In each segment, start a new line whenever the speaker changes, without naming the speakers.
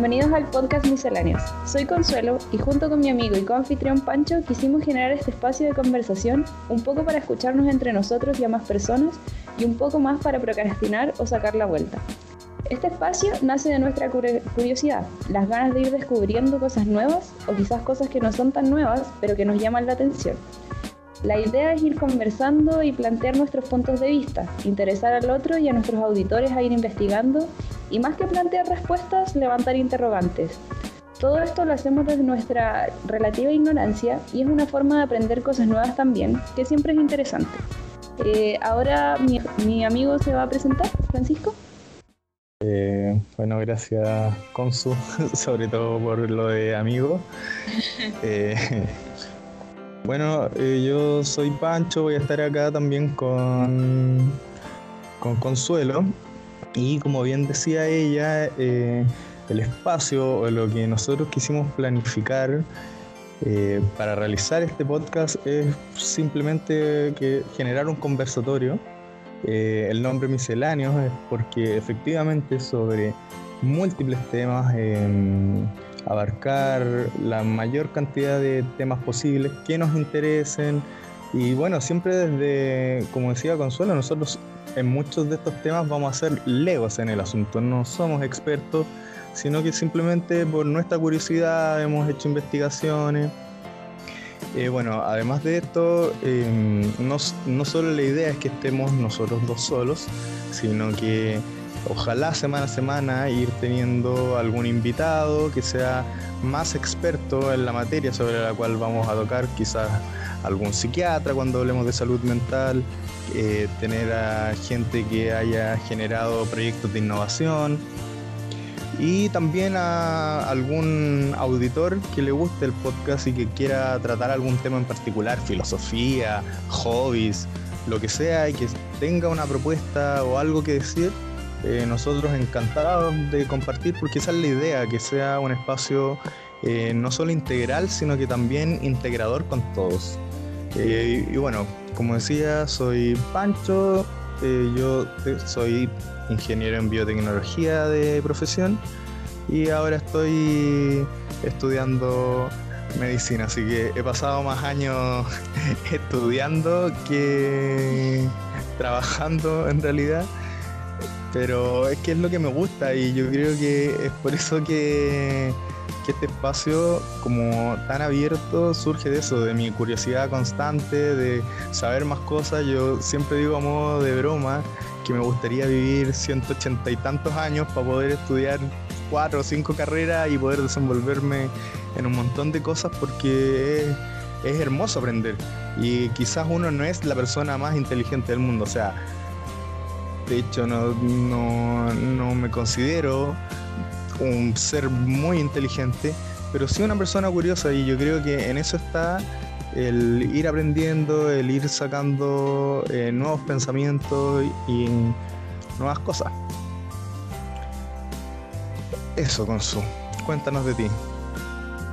Bienvenidos al podcast Misceláneos. Soy Consuelo y junto con mi amigo y coanfitrión Pancho quisimos generar este espacio de conversación un poco para escucharnos entre nosotros y a más personas y un poco más para procrastinar o sacar la vuelta. Este espacio nace de nuestra curiosidad, las ganas de ir descubriendo cosas nuevas o quizás cosas que no son tan nuevas pero que nos llaman la atención. La idea es ir conversando y plantear nuestros puntos de vista, interesar al otro y a nuestros auditores a ir investigando y más que plantear respuestas, levantar interrogantes. Todo esto lo hacemos desde nuestra relativa ignorancia y es una forma de aprender cosas nuevas también, que siempre es interesante. Eh, ahora mi, amigo se va a presentar, Francisco.
Eh, bueno, gracias Consu, sobre todo por lo de amigo. Eh, bueno, eh, yo soy Pancho, voy a estar acá también con, con Consuelo. Y como bien decía ella, eh, el espacio o lo que nosotros quisimos planificar eh, para realizar este podcast es simplemente que generar un conversatorio. el nombre misceláneos es porque efectivamente sobre múltiples temas abarcar la mayor cantidad de temas posibles que nos interesen. Y bueno, siempre desde, como decía Consuelo, nosotros en muchos de estos temas vamos a ser legos en el asunto, no somos expertos, sino que simplemente por nuestra curiosidad hemos hecho investigaciones. Eh, bueno, además de esto, em, no, no solo la idea es que estemos nosotros dos solos, sino que ojalá semana a semana ir teniendo algún invitado que sea más experto en la materia sobre la cual vamos a tocar, quizás algún psiquiatra cuando hablemos de salud mental, eh, tener a gente que haya generado proyectos de innovación y también a algún auditor que le guste el podcast y que quiera tratar algún tema en particular, filosofía, hobbies, lo que sea, y que tenga una propuesta o algo que decir eh, nosotros encantados de compartir porque esa es la idea, que sea un espacio eh, no solo integral, sino que también integrador con todos. Eh, y, bueno, como decía, soy Pancho, yo soy ingeniero en biotecnología de profesión y ahora estoy estudiando medicina, así que he pasado más años estudiando que trabajando en realidad. Pero es que es lo que me gusta y yo creo que es por eso que, este espacio como tan abierto surge de eso, de mi curiosidad constante, de saber más cosas. Yo siempre digo a modo de broma que me gustaría vivir 180 y tantos años para poder estudiar cuatro o cinco carreras y poder desenvolverme en un montón de cosas porque es, es hermoso aprender. Y quizás uno no es la persona más inteligente del mundo, o sea, de hecho, no, no, me considero un ser muy inteligente, pero sí una persona curiosa y yo creo que en eso está el ir aprendiendo, el ir sacando eh, nuevos pensamientos y nuevas cosas. Eso, Consu. Cuéntanos de ti.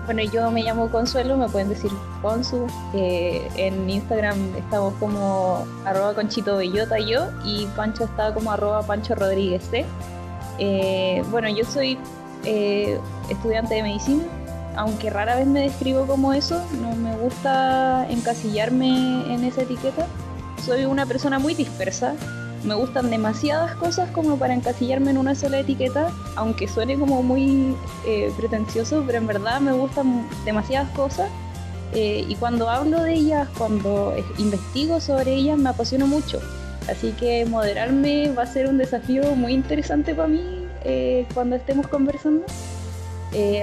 Bueno, yo me llamo Consuelo, me pueden decir Consu. Eh, en Instagram estamos como arroba conchito bellota yo y Pancho está como arroba pancho rodríguez eh, bueno, yo soy eh, estudiante de medicina, aunque rara vez me describo como eso, no me gusta encasillarme en esa etiqueta. Soy una persona muy dispersa, me gustan demasiadas cosas como para encasillarme en una sola etiqueta, aunque suene como muy eh, pretencioso, pero en verdad me gustan demasiadas cosas. Eh, y cuando hablo de ellas, cuando investigo sobre ellas, me apasiono mucho. Así que moderarme va a ser un desafío muy interesante para mí eh, cuando estemos conversando.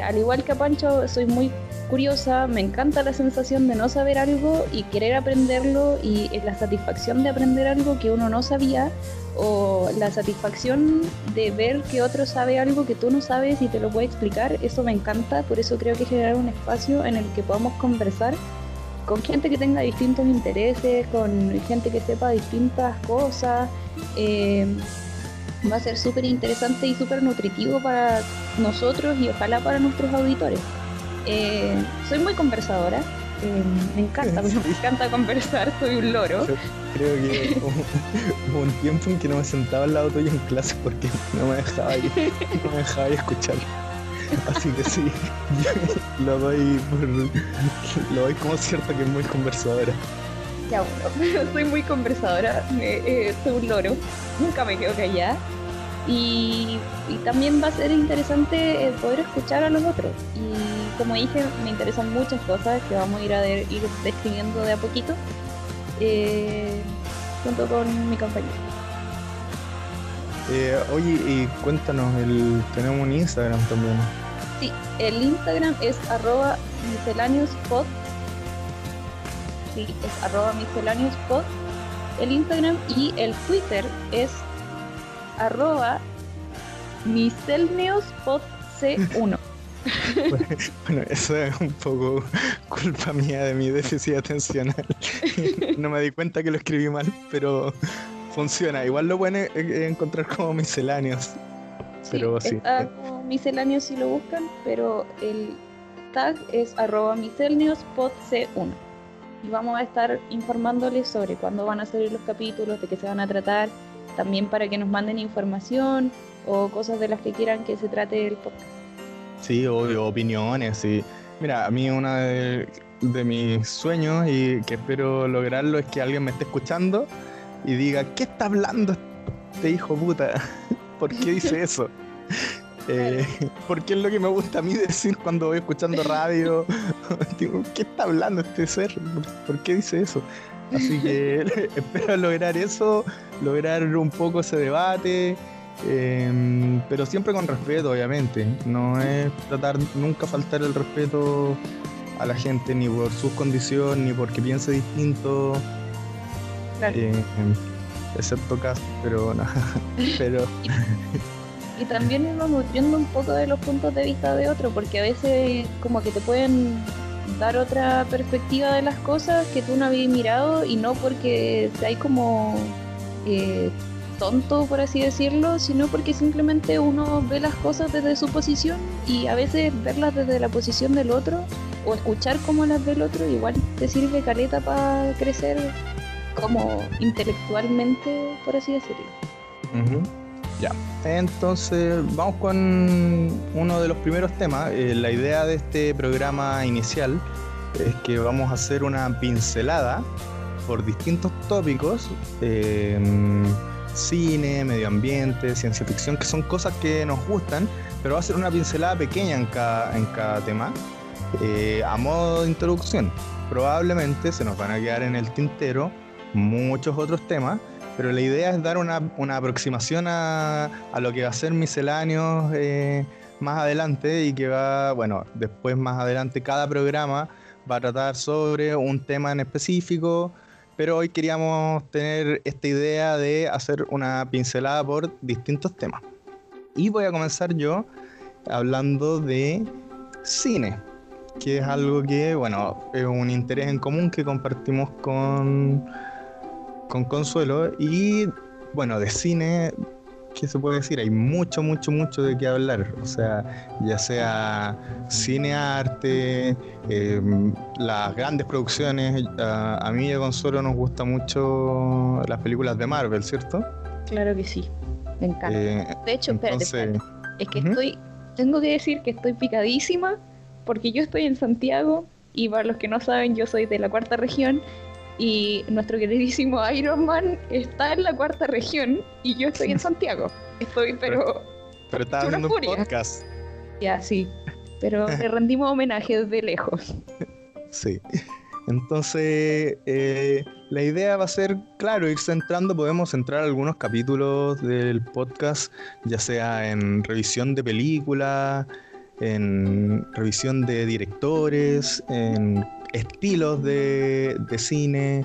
Al igual que a Pancho, soy muy curiosa, me encanta la sensación de no saber algo y querer aprenderlo y la satisfacción de aprender algo que uno no sabía o la satisfacción de ver que otro sabe algo que tú no sabes y te lo puede explicar, eso me encanta, por eso creo que generar un espacio en el que podamos conversar con gente que tenga distintos intereses, con gente que sepa distintas cosas. Eh, va a ser súper interesante y súper nutritivo para nosotros y ojalá para nuestros auditores. Eh, soy muy conversadora. Eh, me encanta, me encanta conversar, soy un loro.
creo que hubo, un tiempo en que no me sentaba al lado tuyo en clase porque no me dejaba ir, no me dejaba ir escuchar. Así que sí, lo doy por, lo doy como cierto que es muy conversadora.
Ya bueno, soy muy conversadora, eh, soy un loro, nunca me quedo callada. Y, y también va a ser interesante eh, poder escuchar a los otros. Y como dije, me interesan muchas cosas que vamos a ir a ir describiendo de a poquito eh, junto con mi compañero.
Eh, oye, y cuéntanos, el, tenemos un Instagram también.
Sí, el Instagram es arroba misceláneospod. Sí, es arroba misceláneospod. El Instagram y el Twitter es arroba miscelneospodc1.
bueno, eso es un poco culpa mía de mi déficit atencional. no me di cuenta que lo escribí mal, pero funciona. Igual lo pueden encontrar como misceláneos. pero sí.
Está como misceláneos si lo buscan, pero el tag es arroba misceláneospodc1. Y vamos a estar informándoles sobre cuándo van a salir los capítulos, de qué se van a tratar, también para que nos manden información o cosas de las que quieran que se trate el podcast.
Sí, obvio, opiniones. Y mira, a mí una de, mis sueños y que espero lograrlo es que alguien me esté escuchando y diga, ¿qué está hablando este hijo puta? ¿Por qué dice eso? Eh, porque es lo que me gusta a mí decir cuando voy escuchando radio. ¿qué está hablando este ser? ¿Por qué dice eso? Así que espero lograr eso, lograr un poco ese debate, Em, pero siempre con respeto, obviamente. No es tratar nunca faltar el respeto a la gente, ni por sus condiciones, ni porque piense distinto. Eh, excepto caso, pero no. pero.
Y, también irnos nutriendo un poco de los puntos de vista de otro, porque a veces como que te pueden dar otra perspectiva de las cosas que tú no habías mirado y no porque hay como eh, tonto, por así decirlo, sino porque simplemente uno ve las cosas desde su posición y a veces verlas desde la posición del otro o escuchar cómo las ve el otro igual te sirve caleta para crecer como intelectualmente, por así decirlo.
Ya, entonces vamos con uno de los primeros temas. Eh, la idea de este programa inicial es que vamos a hacer una pincelada por distintos tópicos. Eh, cine, medio ambiente, ciencia ficción, que son cosas que nos gustan, pero va a ser una pincelada pequeña en cada, en cada tema, eh, a modo de introducción. Probablemente se nos van a quedar en el tintero muchos otros temas, pero la idea es dar una, aproximación a, lo que va a ser misceláneo eh, más adelante y que va, bueno, después más adelante cada programa va a tratar sobre un tema en específico pero hoy queríamos tener esta idea de hacer una pincelada por distintos temas. Y voy a comenzar yo hablando de cine, que es algo que, bueno, es un interés en común que compartimos con, con Consuelo. Y bueno, de cine ¿qué se puede decir? Hay mucho, mucho, mucho de qué hablar. O sea, ya sea cine, arte, em, las grandes producciones. A, mí y a Consuelo nos gusta mucho las películas de Marvel, ¿cierto?
Claro que sí, me encanta. Eh, de hecho, espérate, es que estoy, tengo que decir que estoy picadísima porque yo estoy en Santiago y para los que no saben, yo soy de la cuarta región y nuestro queridísimo Iron Man está en la cuarta región y yo estoy en Santiago. Estoy, pero.
Pero, estaba haciendo un podcast.
Ya, sí. Pero le rendimos homenaje desde lejos.
Sí. Entonces, eh, la idea va a ser, claro, ir centrando, podemos centrar algunos capítulos del podcast, ya sea en revisión de películas, en revisión de directores, en estilos de, cine,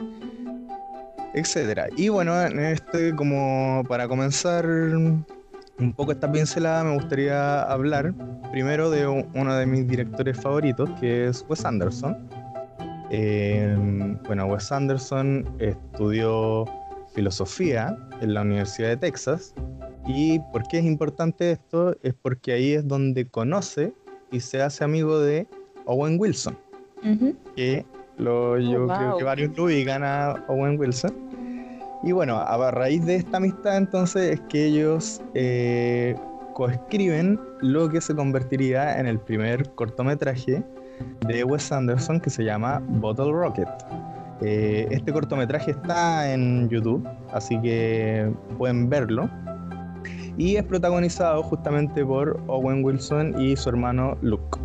etcétera. Y bueno, en este, como para comenzar un poco esta pincelada, me gustaría hablar primero de uno de mis directores favoritos, que es Wes Anderson. Em, bueno, Wes Anderson estudió filosofía en la Universidad de Texas. ¿Y por qué es importante esto? Es porque ahí es donde conoce y se hace amigo de Owen Wilson que lo, oh, yo creo que varios lo ubican a Owen Wilson. Y bueno, a raíz de esta amistad entonces es que ellos eh, coescriben lo que se convertiría en el primer cortometraje de Wes Anderson que se llama Bottle Rocket. Eh, este cortometraje está en YouTube, así que pueden verlo. Y es protagonizado justamente por Owen Wilson y su hermano Luke.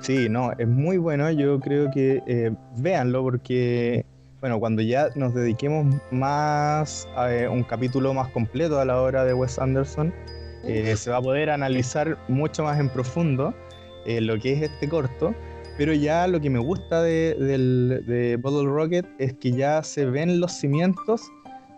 Sí, no, es muy bueno. Yo creo que eh, véanlo porque, bueno, cuando ya nos dediquemos más a eh, un capítulo más completo a la obra de Wes Anderson, se va a poder analizar mucho más en profundo lo que es este corto. Pero ya lo que me gusta de, de Bottle Rocket es que ya se ven los cimientos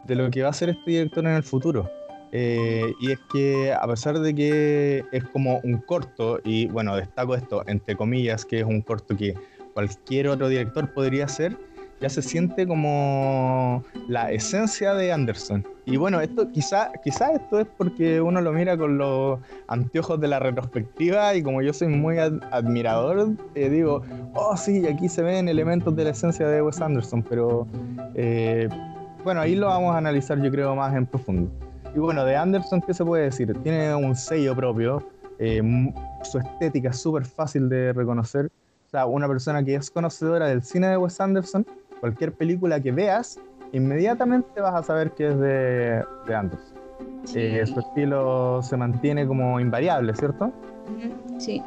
de lo que va a ser este director en el futuro. Eh, y es que a pesar de que es como un corto, y bueno, destaco esto entre comillas, que es un corto que cualquier otro director podría hacer, ya se siente como la esencia de Anderson. Y bueno, esto quizá, quizá esto es porque uno lo mira con los anteojos de la retrospectiva y como yo soy muy admirador, eh, digo, oh sí, aquí se ven elementos de la esencia de Wes Anderson, pero eh, bueno, ahí lo vamos a analizar yo creo más en profundo. Y bueno, de Anderson, ¿qué se puede decir? Tiene un sello propio, eh, su estética es súper fácil de reconocer. O sea, una persona que es conocedora del cine de Wes Anderson cualquier película que veas, inmediatamente vas a saber que es de, de Anderson. Eh, su estilo se mantiene como invariable, ¿cierto?
Sí.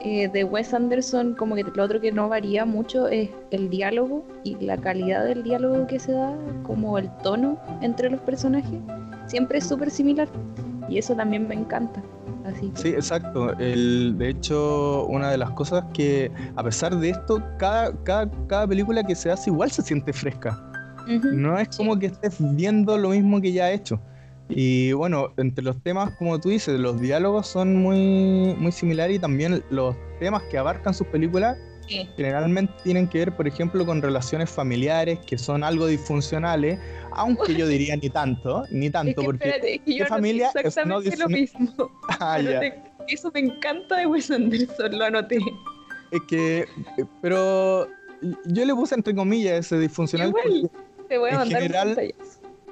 Eh, de Wes Anderson, como que lo otro que no varía mucho es el diálogo y la calidad del diálogo que se da, como el tono entre los personajes, siempre es súper similar. Y eso también me encanta.
Sí, exacto. El, de hecho, una de las cosas que, a pesar de esto, cada, cada, película que se hace igual se siente fresca. No es como que estés viendo lo mismo que ya ha hecho. Y bueno, entre los temas, como tú dices, los diálogos son muy, muy similares y también los temas que abarcan sus películas generalmente tienen que ver, por ejemplo, con relaciones familiares que son algo disfuncionales, aunque yo diría ni tanto, ni tanto, porque
yo familia exactamente es no lo mismo. Ah, eso me encanta de Wes Anderson, lo anoté.
Es que, eh, pero yo le puse entre comillas ese disfuncional.
Igual, te voy a mandar en general,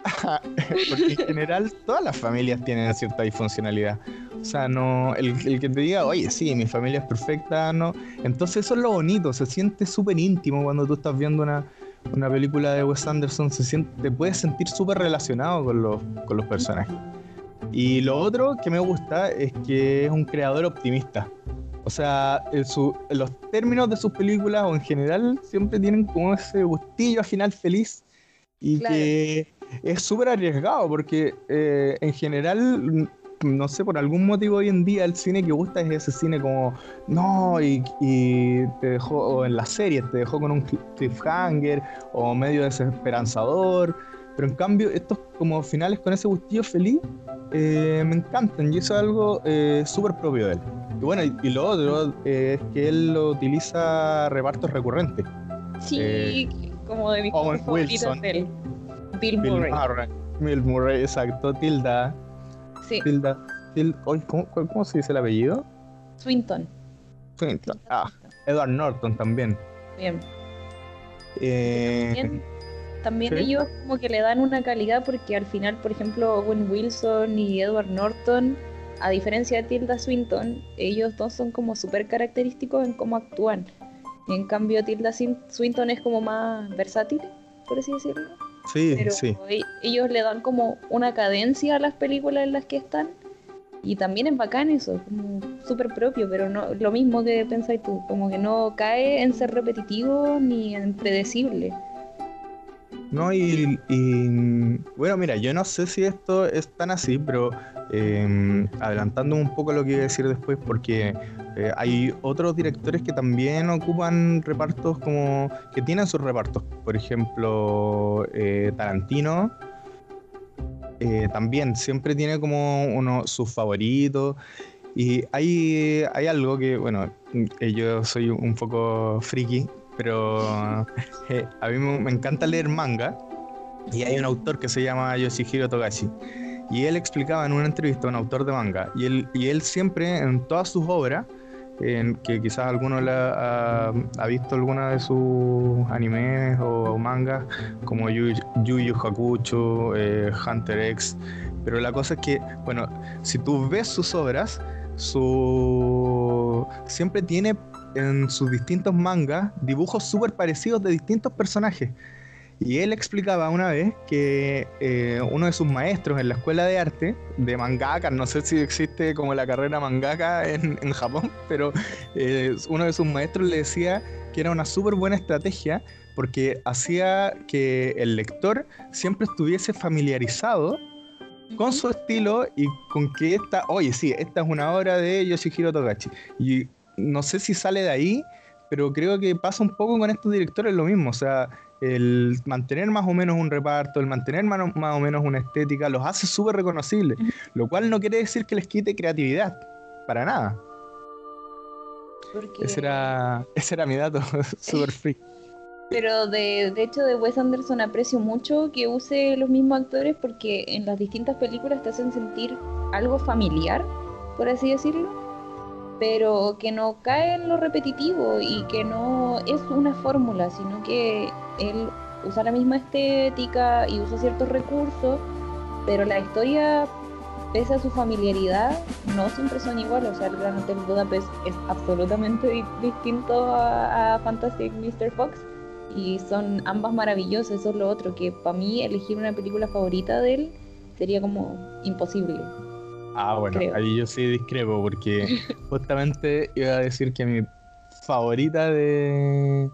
porque en general todas las familias tienen cierta disfuncionalidad. O sea, no, el, el, que te diga, oye, sí, mi familia es perfecta, no. Entonces eso es lo bonito, se siente súper íntimo cuando tú estás viendo una, una película de Wes Anderson, se siente, te puedes sentir súper relacionado con los, con los personajes. Y lo otro que me gusta es que es un creador optimista. O sea, su, los términos de sus películas o en general siempre tienen como ese gustillo al final feliz y que es súper arriesgado porque eh, en general no sé, por algún motivo hoy en día el cine que gusta es ese cine como, no, y, te dejó, o en la serie te dejó con un cliffhanger o medio desesperanzador. Pero en cambio, estos como finales con ese gustillo feliz eh, me encantan y eso es algo eh, súper propio de él. Y bueno, y, lo otro es que él lo utiliza repartos recurrentes.
Sí, eh, como de mis favoritos de él. Bill Murray.
Bill Murray, exacto. Tilda,
Sí.
¿cómo, se dice el apellido?
Swinton.
Swinton. Ah, Edward Norton también.
Bien. Eh, también, ellos como que le dan una calidad porque al final, por ejemplo, Owen Wilson y Edward Norton, a diferencia de Tilda Swinton, ellos dos son como súper característicos en cómo actúan. en cambio, Tilda Swinton es como más versátil, por así decirlo.
Sí, sí.
E-, ellos le dan como una cadencia a las películas en las que están. Y también es bacán eso, como súper propio, pero no lo mismo que pensáis tú, como que no cae en ser repetitivo ni en predecible.
No, y, bueno, mira, yo no sé si esto es tan así, pero eh, adelantando un poco lo que iba a decir después, porque eh, hay otros directores que también ocupan repartos como que tienen sus repartos. Por ejemplo, eh, Tarantino eh, también siempre tiene como uno sus favoritos. Y hay, hay algo que, bueno, yo soy un poco friki, pero a mí me, encanta leer manga y hay un autor que se llama Yoshihiro Togashi y él explicaba en una entrevista un autor de manga y él, y él siempre en todas sus obras en que quizás alguno ha, visto alguna de sus animes o, mangas como Yu Yu, Hakucho, eh, Hunter X Pero la cosa es que, bueno, si tú ves sus obras, su siempre tiene en sus distintos mangas dibujos súper parecidos de distintos personajes. Y él explicaba una vez que eh, uno de sus maestros en la escuela de arte, de mangaka, no sé si existe como la carrera mangaka en, Japón, pero eh, uno de sus maestros le decía que era una súper buena estrategia porque hacía que el lector siempre estuviese familiarizado con su estilo y con que esta, oye, sí, esta es una obra de Yoshihiro Togashi. Y no sé si sale de ahí, pero creo que pasa un poco con estos directores lo mismo. O sea, el mantener más o menos un reparto, el mantener más, o menos una estética, los hace súper reconocibles. Lo cual no quiere decir que les quite creatividad, para nada. Ese, era, ese era mi dato, súper free.
Pero de, de hecho de Wes Anderson aprecio mucho que use los mismos actores porque en las distintas películas te hacen sentir algo familiar, por así decirlo pero que no cae en lo repetitivo y que no es una fórmula, sino que él usa la misma estética y usa ciertos recursos, pero la historia, pese a su familiaridad, no siempre son iguales. O sea, el Gran Hotel Budapest es absolutamente distinto a, Fantastic Mr. Fox y son ambas maravillosas. Eso es lo otro, que para mí elegir una película favorita de él sería como imposible.
Ah, bueno, ahí yo sí discrepo porque justamente iba a decir que mi favorita de,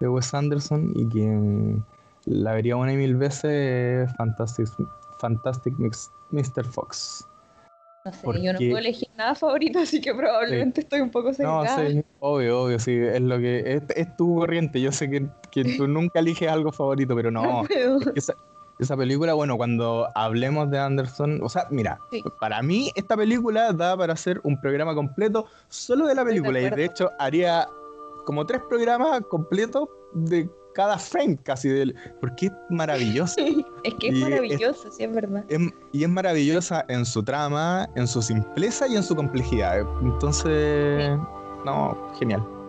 de Wes Anderson y que la vería una y mil veces es Fantastic, Fantastic Mr. Fox.
No sé, yo no puedo elegir nada favorito, así que probablemente estoy un poco
sesgada. No, sí, obvio, obvio, sí, es lo que es, tu corriente. Yo sé que, que, tú nunca eliges algo favorito, pero no. Esa película, bueno, cuando hablemos de Anderson, o sea, mira, para mí esta película da para hacer un programa completo solo de la película y de hecho haría como tres programas completos de cada frame casi del porque es maravillosa.
es que es maravillosa, sí es verdad.
y es maravillosa en su trama, en su simpleza y en su complejidad. Entonces, no, genial.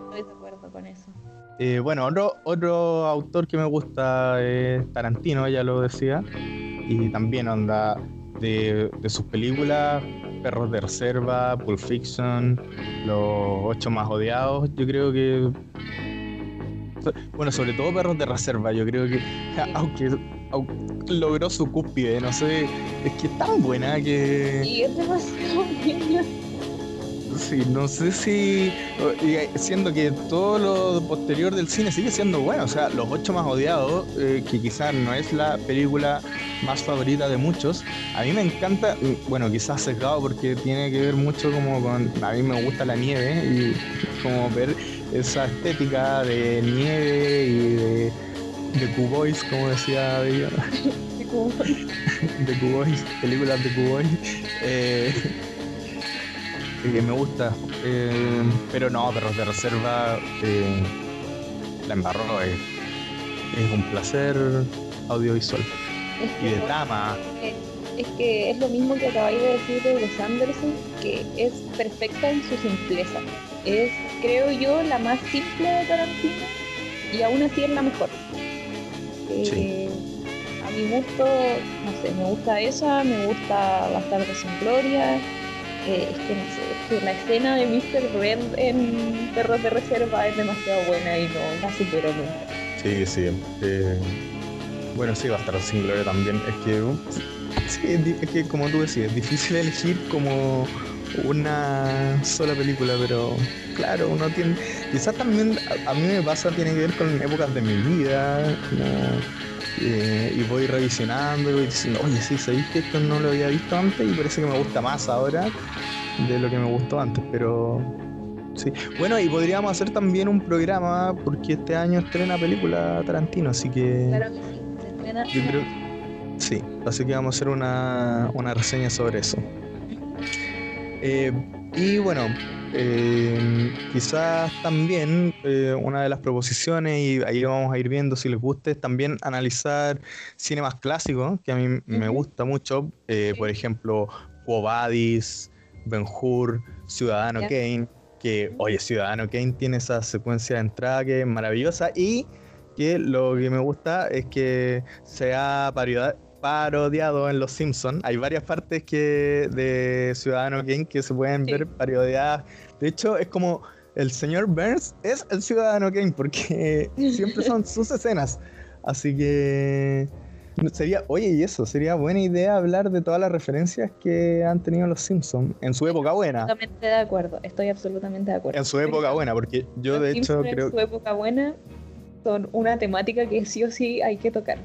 Eh, bueno, otro, otro autor que me gusta es Tarantino, ella lo decía, y también onda de, sus películas, Perros de Reserva, Pulp Fiction, Los Ocho Más Odiados, yo creo que... Bueno, sobre todo Perros de Reserva, yo creo que aunque, logró su cúspide, no sé, es que es tan buena que...
Y es demasiado
Sí, no sé si. Siendo que todo lo posterior del cine sigue siendo bueno. O sea, Los Ocho Más Odiados, eh, que quizás no es la película más favorita de muchos, a mí me encanta. Bueno, quizás sesgado porque tiene que ver mucho como con. A mí me gusta la nieve y como ver esa estética de nieve y de. De Q-Boys, como decía Bella. de Q-Boys, películas de Q-Boys. Eh, que me gusta. Eh, pero no, Perros de Reserva eh, la embarró. Es, es un placer audiovisual. y de drama.
Es que es lo mismo que acabáis de decir de Wes Anderson, que es perfecta en su simpleza. Es, creo yo, la más simple de Tarantino y aún así es la mejor. Eh, a mi gusto, no sé, me gusta esa, me gusta Bastardos sin Gloria, es que no sé, que la escena de Mr. Red en Perros de Reserva es demasiado buena y no la supero nunca.
Sí, sí. Eh, bueno, sí, va a estar sin gloria también. Es que, sí, es que como tú decías, es difícil elegir como una sola película, pero claro, uno tiene. Quizás también a, mí me pasa, tiene que ver con épocas de mi vida, eh, y voy revisionando y voy diciendo, oye, sí, sabéis que esto no lo había visto antes y parece que me gusta más ahora de lo que me gustó antes, pero sí. Bueno, y podríamos hacer también un programa porque este año estrena película Tarantino, así que.
Claro que sí, se estrena. Yo creo,
sí, así que vamos a hacer una, una reseña sobre eso. Eh, y bueno, eh, quizás también eh, una de las proposiciones, y ahí vamos a ir viendo si les gusta, es también analizar cine más clásico, que a mí me gusta mucho. Eh, por ejemplo, Quobadis, Ben Hur, Ciudadano Kane, que, oye, Ciudadano Kane tiene esa secuencia de entrada que es maravillosa y que lo que me gusta es que se ha parodiado en Los Simpsons. Hay varias partes que de Ciudadano Kane que se pueden ver parodiadas. De hecho, es como el señor Burns es el Ciudadano Kane porque siempre son sus escenas. Así que sería, oye, y eso, sería buena idea hablar de todas las referencias que han tenido los Simpsons en su época buena.
Absolutamente de acuerdo, estoy absolutamente de acuerdo.
En su época buena, porque yo de hecho creo.
En su época buena son una temática que sí o sí hay que tocar.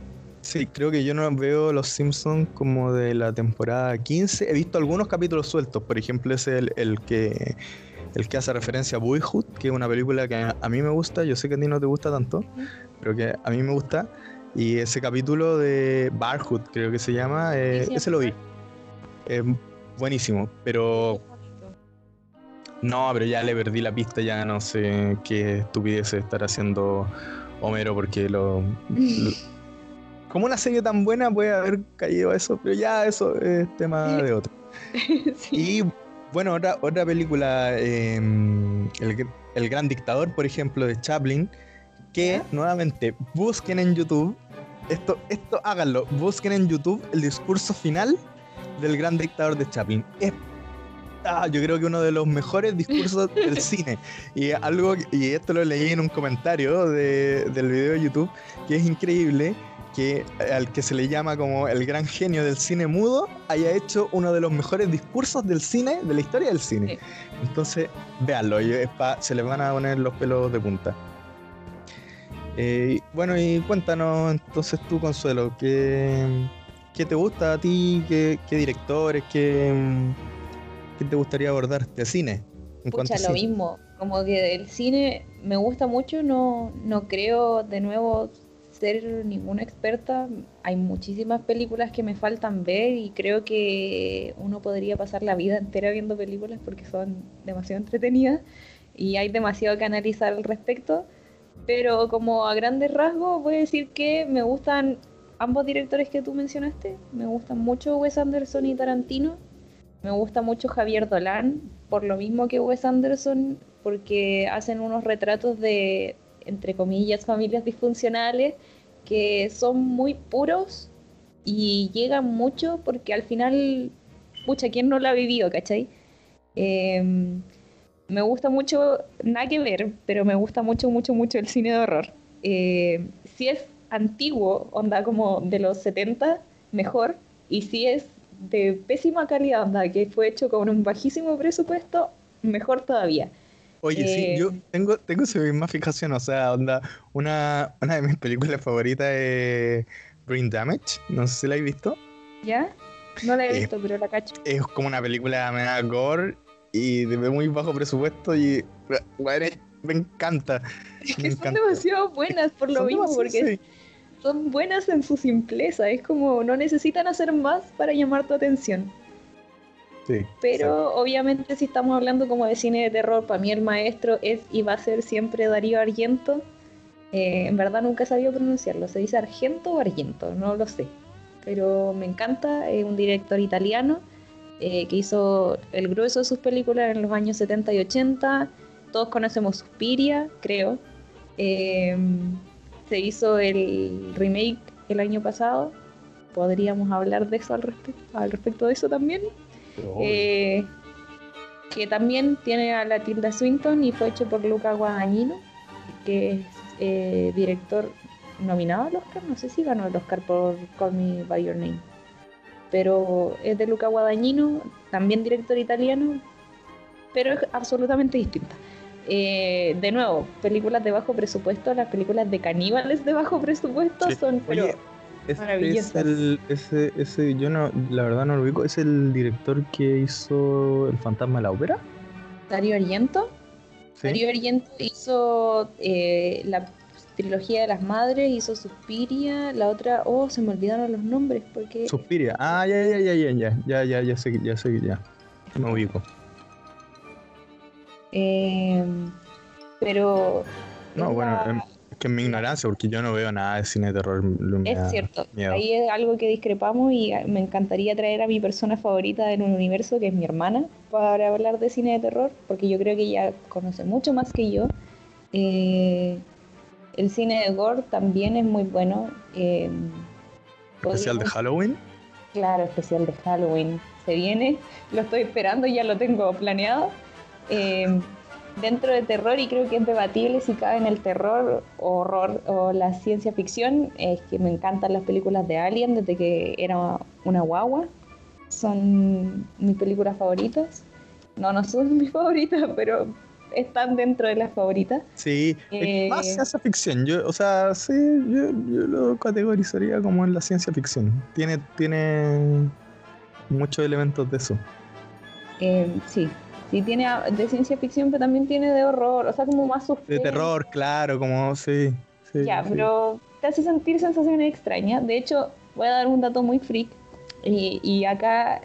Sí, creo que yo no veo Los Simpsons como de la temporada 15. He visto algunos capítulos sueltos. Por ejemplo, es el, el que el que hace referencia a Boyhood, que es una película que a, mí me gusta. Yo sé que a ti no te gusta tanto, pero que a mí me gusta. Y ese capítulo de Barhood, creo que se llama, eh, ese lo vi. Es buenísimo, pero no, pero ya le perdí la pista, ya no sé qué estupidez estar haciendo Homero porque lo, como una serie tan buena puede haber caído eso, pero ya eso es tema de otro. Y bueno, otra, otra película, em, el, Gran Dictador, por ejemplo, de Chaplin, que nuevamente busquen en YouTube, esto, esto háganlo, busquen en YouTube el discurso final del Gran Dictador de Chaplin. Es Ah, yo creo que uno de los mejores discursos del cine. Y algo, y esto lo leí en un comentario del video de YouTube, que es increíble que al que se le llama como el gran genio del cine mudo haya hecho uno de los mejores discursos del cine, de la historia del cine. Entonces, véanlo, se les van a poner los pelos de punta. Eh, bueno, y cuéntanos entonces tú, Consuelo, ¿qué, qué te gusta a ti? ¿Qué, qué directores? ¿Qué, ¿Qué te gustaría abordar de cine?
En lo mismo, como que el cine me gusta mucho, no, no creo de nuevo ser ninguna experta. Hay muchísimas películas que me faltan ver y creo que uno podría pasar la vida entera viendo películas porque son demasiado entretenidas y hay demasiado que analizar al respecto. Pero como a grandes rasgos voy a decir que me gustan ambos directores que tú mencionaste. Me gustan mucho Wes Anderson y Tarantino. Me gusta mucho Javier Dolan, por lo mismo que Wes Anderson, porque hacen unos retratos de, entre comillas, familias disfuncionales que son muy puros y llegan mucho porque al final, pucha, ¿quién no lo ha vivido, cachai? Em, me gusta mucho, nada que ver, pero me gusta mucho, mucho, mucho el cine de horror. Em, si es antiguo, onda como de los 70, mejor. Y si es de pésima calidad, onda, que fue hecho con un bajísimo presupuesto, mejor todavía.
Oye, sí, yo eh, tengo, tengo esa misma fijación, o sea, onda, una, una de mis películas favoritas es Brain Damage, no sé si la habéis visto.
¿Ya? No la he visto, pero la cacho.
Es como una película me da gore y de muy bajo presupuesto y me encanta.
Es que son demasiado buenas por lo mismo, porque son buenas en su simpleza. Es como no necesitan hacer más para llamar tu atención. Sí, Pero obviamente si estamos hablando como de cine de terror, para mí el maestro es y va a ser siempre Darío Argento. Eh, en verdad nunca he sabido pronunciarlo. ¿Se dice Argento o Argento? No lo sé. Pero me encanta. Es un director italiano eh, que hizo el grueso de sus películas en los años 70 y 80. Todos conocemos Suspiria, creo. Eh, se hizo el remake el año pasado. Podríamos hablar de eso al respecto, al respecto de eso también. Eh, que también tiene a la Tilda Swinton y fue hecho por Luca Guadagnino, que es eh, director nominado al Oscar, no sé si ganó el Oscar por Call Me By Your Name, pero es de Luca Guadagnino, también director italiano, pero es absolutamente distinta. Eh, de nuevo, películas de bajo presupuesto, las películas de caníbales de bajo presupuesto son
Oye, Es el, ese, ese, yo no, la verdad no lo ubico, es el director que hizo El fantasma de la ópera.
Dario Argento. Dario Argento hizo eh, la trilogía de las madres, hizo Suspiria, la otra, oh, se me olvidaron los nombres porque.
Suspiria, ah, ya, ya, ya, ya, ya, ya, ya, ya sé, ya sé, ya, me ubico.
Em, pero.
No, bueno, es que en mi ignorancia, porque yo no veo nada de cine de terror.
Es cierto, ahí es algo que discrepamos y me encantaría traer a mi persona favorita en un universo, que es mi hermana, para hablar de cine de terror, porque yo creo que ella conoce mucho más que yo. Eh, el cine de gore también es muy bueno. Em,
Especial de Halloween.
Claro, especial de Halloween. Se viene, lo estoy esperando, ya lo tengo planeado. Eh, dentro de terror, y creo que es debatible si cabe en el terror, horror o la ciencia ficción, es que me encantan las películas de Alien desde que era una guagua. Son mis películas favoritas. No, no son mis favoritas, pero están dentro de las favoritas.
Sí, eh, más ciencia ficción. Yo, o sea, sí, yo, yo, lo categorizaría como en la ciencia ficción. Tiene, tiene muchos elementos de eso.
Eh, sí, sí tiene de ciencia ficción, pero también tiene de horror, o sea, como más
suspense. De terror, claro, como sí. sí
ya, pero te hace sentir sensaciones extrañas. De hecho, voy a dar un dato muy freak. Y, y acá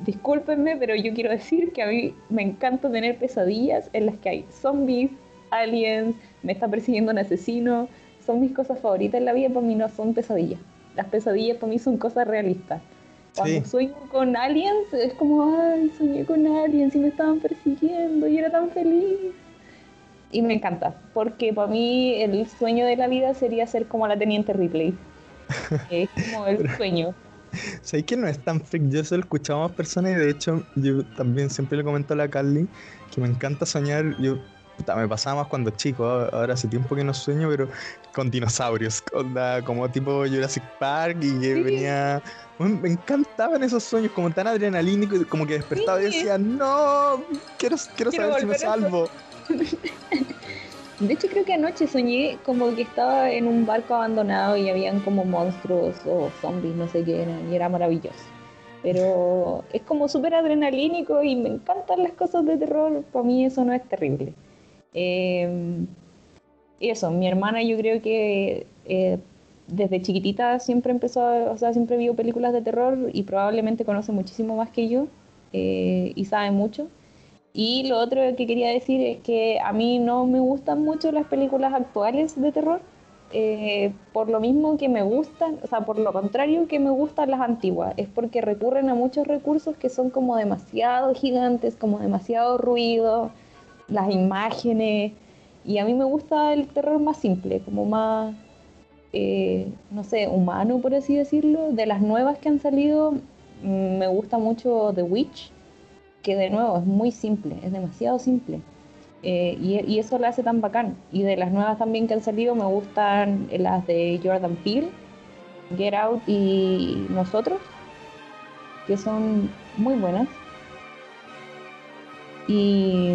discúlpenme, pero yo quiero decir que a mí me encanta tener pesadillas en las que hay zombies, aliens, me está persiguiendo un asesino. Son mis cosas favoritas en la vida, para mí no son pesadillas. Las pesadillas para mí son cosas realistas. Cuando sueño con aliens, es como, ay, soñé con aliens y me estaban persiguiendo y era tan feliz. Y me encanta, porque para mí el sueño de la vida sería ser como la Teniente Ripley. es como el sueño.
¿Sabes que no es tan freak? Yo escuchaba a más personas y de hecho yo también siempre le comento a la Carly que me encanta soñar. Yo me pasaba más cuando chico, ahora hace tiempo que no sueño, pero con dinosaurios, como tipo Jurassic Park y que venía... me encantaban esos sueños como tan adrenalínicos, como que despertaba y decía, no, quiero, quiero, saber si me salvo.
De hecho, creo que anoche soñé como que estaba en un barco abandonado y habían como monstruos o zombies, no sé qué eran, y era maravilloso. Pero es como súper adrenalínico y me encantan las cosas de terror. Para mí eso no es terrible. Eh, eso, mi hermana yo creo que eh, desde chiquitita siempre empezó, o sea, siempre vio películas de terror y probablemente conoce muchísimo más que yo eh, y sabe mucho. Y lo otro que quería decir es que a mí no me gustan mucho las películas actuales de terror, eh, por lo mismo que me gustan, o sea, por lo contrario que me gustan las antiguas, es porque recurren a muchos recursos que son como demasiado gigantes, como demasiado ruido, las imágenes, y a mí me gusta el terror más simple, como más, eh, no sé, humano, por así decirlo. De las nuevas que han salido, mm, me gusta mucho The Witch que de nuevo es muy simple, es demasiado simple. Eh, y, eso lo hace tan bacán. Y de las nuevas también que han salido me gustan las de Jordan Peele, Get Out y Nosotros, que son muy buenas. Y,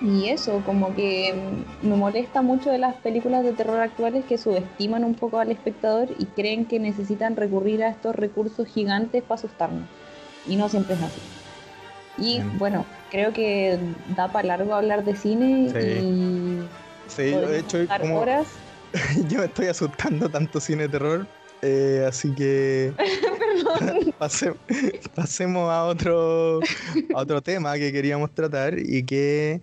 y eso, como que me molesta mucho de las películas de terror actuales que subestiman un poco al espectador y creen que necesitan recurrir a estos recursos gigantes para asustarnos y no siempre es así. Y bueno, creo que da para largo hablar de cine y...
Sí, de hecho, como... horas. yo me estoy asustando tanto cine de terror, eh, así que pasemos a otro, a otro tema que queríamos tratar y que,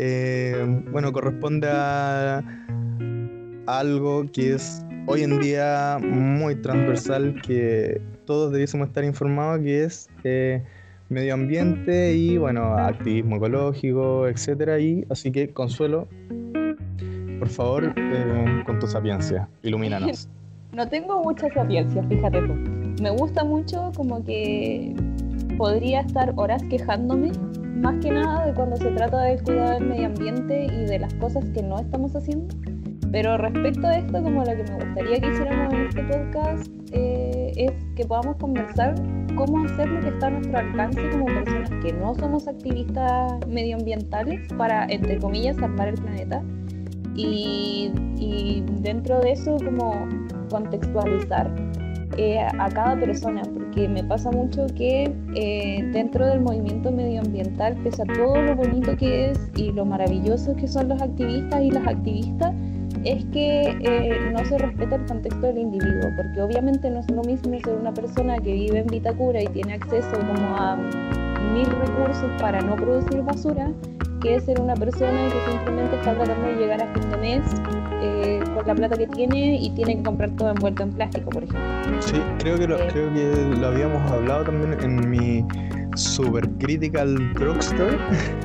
eh, bueno, corresponde a algo que es hoy en día muy transversal, que todos debiésemos estar informados, que es eh, medio ambiente y bueno, activismo ecológico, etcétera. Y así que Consuelo, por favor, eh, con tu sapiencia, ilumínanos.
No tengo mucha sapiencia, fíjate tú. Me gusta mucho como que podría estar horas quejándome, más que nada de cuando se trata del cuidado del medio ambiente y de las cosas que no estamos haciendo. Pero respecto a esto, como lo que me gustaría que hiciéramos en este podcast eh, es que podamos conversar cómo hacer lo que está a nuestro alcance como personas que no somos activistas medioambientales para, entre comillas, salvar el planeta. Y, y dentro de eso, como contextualizar eh, a cada persona, porque me pasa mucho que eh, dentro del movimiento medioambiental, pese a todo lo bonito que es y lo maravilloso que son los activistas y las activistas, es que eh, no se respeta el contexto del individuo, porque obviamente no es lo mismo ser una persona que vive en Vitacura y tiene acceso como a mil recursos para no producir basura, que ser una persona que simplemente está tratando de llegar a fin de mes eh, con la plata que tiene y tiene que comprar todo envuelto en plástico, por ejemplo.
Sí, creo que lo, eh, creo que lo habíamos hablado también en mi super critical drugstore,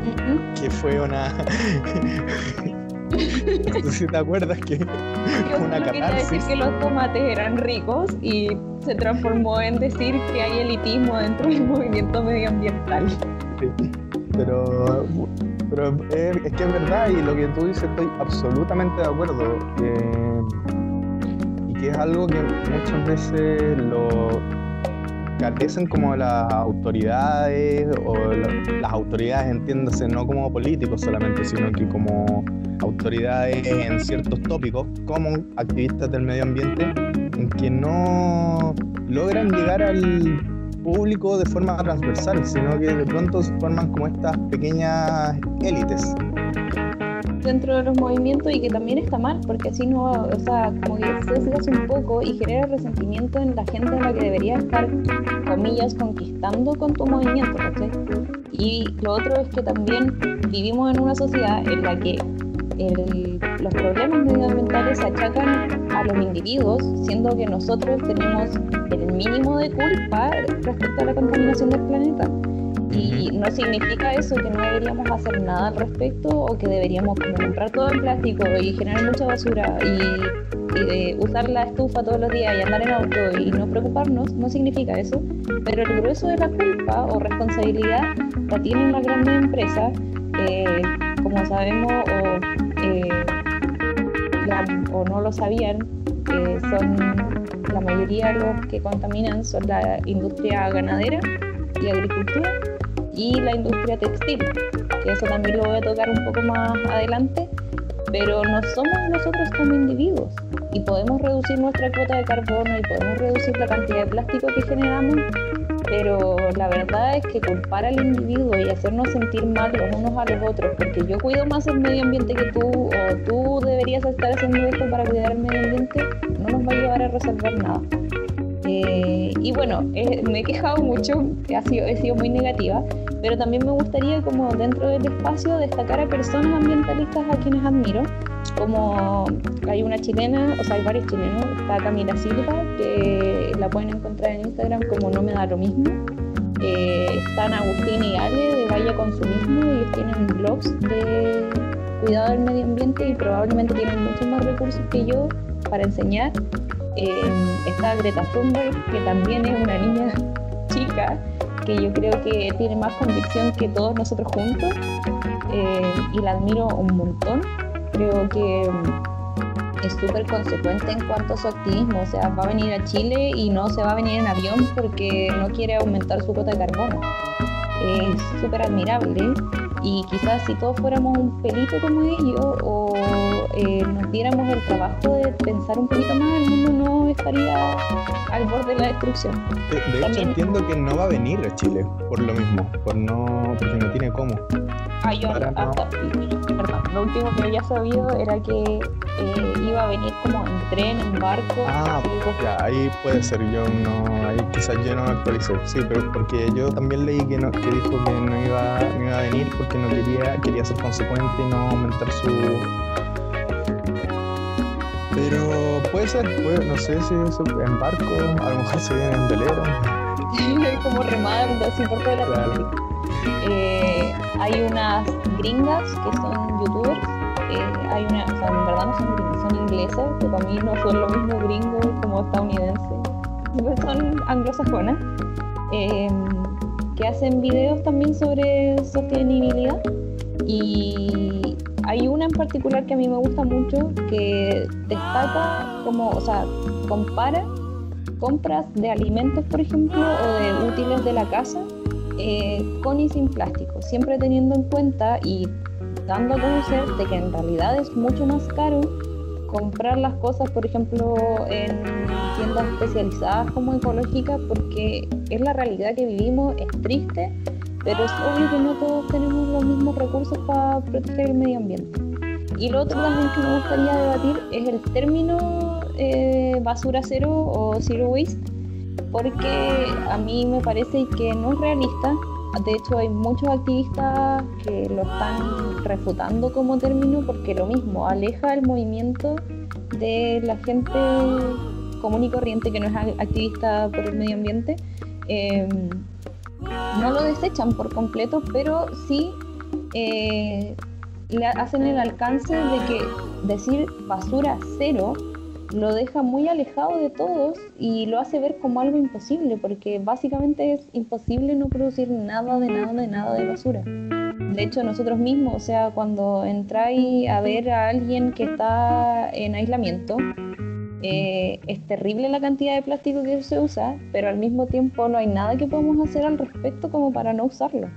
que fue una No sé si te acuerdas que
Yo
una
quería decir
catarsis.
que los tomates eran ricos y se transformó en decir que hay elitismo dentro del movimiento medioambiental.
Pero, pero es, que es verdad y lo que tú dices estoy absolutamente de acuerdo. y que es algo que muchas veces lo carecen como las autoridades o la- las autoridades entiéndase no como políticos solamente, sino que como autoridades en ciertos tópicos, como activistas del medio ambiente, en que no logran llegar al público de forma transversal, sino que de pronto se forman como estas pequeñas élites.
dentro de los movimientos y que también está mal, porque así no, o sea, como que sesgas un poco y genera resentimiento en la gente a la que debería estar, comillas, conquistando con tu movimiento, ¿cachai? Y lo otro es que también vivimos en una sociedad en la que el- los problemas medioambientales se achacan a los individuos, siendo que nosotros tenemos el mínimo de culpa respecto a la contaminación del planeta. Y no significa eso que no deberíamos hacer nada al respecto o que deberíamos comprar todo en plástico y generar mucha basura y, y de usar la estufa todos los días y andar en auto y no preocuparnos, no significa eso. Pero el grueso de la culpa o responsabilidad la tienen las grandes empresas, eh, como sabemos o no lo sabían, eh, son la mayoría de los que contaminan son la industria ganadera y agricultura y la industria textil, que eso también lo voy a tocar un poco más adelante, pero no somos nosotros como individuos y podemos reducir nuestra cuota de carbono y podemos reducir la cantidad de plástico que generamos, pero la verdad es que culpar al individuo y hacernos sentir mal los unos a los otros, porque yo cuido más el medio ambiente que tú o tú deberías estar haciendo esto para cuidar el medio ambiente, no nos va a llevar a resolver nada. Eh, y bueno, eh, me he quejado mucho, he sido, he sido muy negativa, pero también me gustaría como dentro del espacio destacar a personas ambientalistas a quienes admiro, como hay una chilena, o sea, hay varios chilenos, está Camila Silva, que la pueden encontrar en Instagram como No Me Da Lo Mismo, eh, están Agustín y Ale de Vaya Consumismo, ellos tienen blogs de cuidado del medio ambiente y probablemente tienen muchos más recursos que yo para enseñar. Eh, está Greta Thunberg, que también es una niña chica, que yo creo que tiene más convicción que todos nosotros juntos eh, y la admiro un montón. Creo que mm, es súper consecuente en cuanto a su activismo, o sea, va a venir a Chile y no se va a venir en avión porque no quiere aumentar su cuota de carbono. Es súper admirable y quizás si todos fuéramos un pelito como ellos o eh, nos diéramos el trabajo de pensar un poquito más, el mundo no estaría al borde de la destrucción.
De, de hecho,
También-
entiendo que no va a venir a Chile por lo mismo, por no, porque no tiene cómo.
Ah, yo
Para no-
hasta- perdón, lo último que había sabido era que eh, iba a venir como en tren, en barco.
Ah, ya, ahí puede ser, yo no, ahí quizás yo no me actualicé, sí, pero porque yo también leí que, no, que dijo que no iba, no iba a venir porque no quería, quería ser consecuente y no aumentar su... Pero puede ser, puede- no sé si en barco, a lo mejor se viene en velero.
como remando así por todo el
Claro.
Eh, hay unas gringas que son youtubers. eh, hay una, o sea, en verdad no son gringas, son inglesas, que para mí no son lo mismo gringos como estadounidenses. Son anglosajonas. eh, que hacen videos también sobre sostenibilidad. Y hay una en particular que a mí me gusta mucho que destaca como, o sea, compara compras de alimentos, por ejemplo, o de útiles de la casa eh, con y sin plástico, siempre teniendo en cuenta y dando a conocer de que en realidad es mucho más caro comprar las cosas, por ejemplo, en tiendas especializadas como ecológicas, porque es la realidad que vivimos, es triste, pero es obvio que no todos tenemos los mismos recursos para proteger el medio ambiente. Y lo otro también que me gustaría debatir es el término eh, basura cero o zero waste, porque a mí me parece que no es realista. De hecho, hay muchos activistas que lo están refutando como término porque lo mismo aleja el movimiento de la gente común y corriente que no es activista por el medio ambiente. Eh, no lo desechan por completo, pero sí eh, le hacen el alcance de que decir basura cero lo deja muy alejado de todos y lo hace ver como algo imposible, porque básicamente es imposible no producir nada de nada de nada de basura. De hecho, nosotros mismos, o sea, cuando entráis a ver a alguien que está en aislamiento, eh, es terrible la cantidad de plástico que se usa, pero al mismo tiempo no hay nada que podamos hacer al respecto como para no usarlo.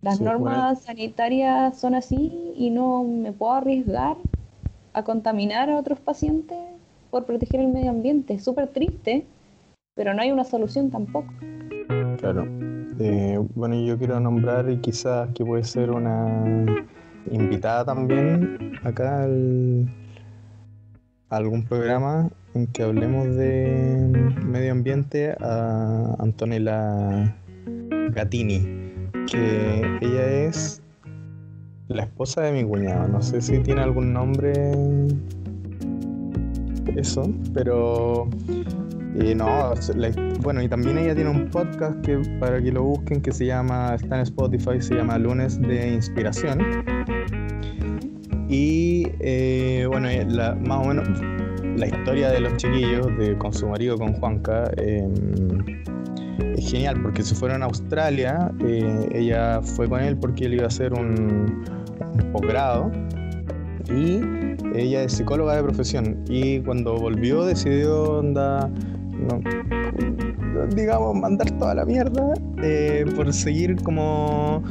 Las normas sanitarias son así y no me puedo arriesgar a contaminar a otros pacientes por proteger el medio ambiente. Es súper triste, pero no hay una solución tampoco.
Claro. Eh, bueno, yo quiero nombrar y quizás que puede ser una invitada también acá al, algún programa en que hablemos de medio ambiente a Antonella Gatini, que ella es la esposa de mi cuñado. No sé si tiene algún nombre eso, pero eh, no, bueno, y también ella tiene un podcast que para que lo busquen que se llama, está en Spotify, se llama Lunes de Inspiración. Y eh, bueno, eh, más o menos la historia de los chiquillos de, con su marido, con Juanca, em, es genial porque se fueron a Australia. ella fue con él porque él iba a hacer un, posgrado y ella es psicóloga de profesión y cuando volvió decidió onda, digamos mandar toda la mierda eh, por seguir como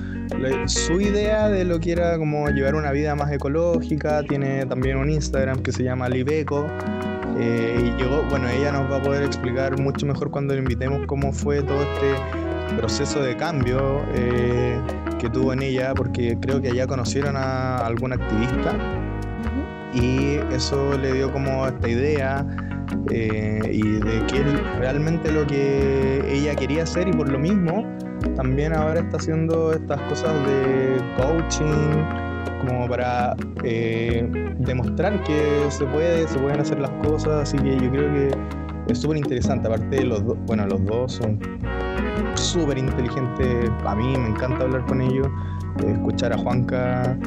su idea de lo que era como llevar una vida más ecológica tiene también un Instagram que se llama Libeco eh, y llegó, bueno, ella nos va a poder explicar mucho mejor cuando le invitemos cómo fue todo este proceso de cambio eh, que tuvo en ella, porque creo que allá conocieron a algún activista y eso le dio como esta idea eh, y de que realmente lo que ella quería hacer y por lo mismo también ahora está haciendo estas cosas de coaching como para eh, demostrar que se puede, se pueden hacer las cosas, así que yo creo que es súper interesante, aparte los dos, bueno, los dos son súper inteligentes, a mí me encanta hablar con ellos, eh, escuchar a Juanca,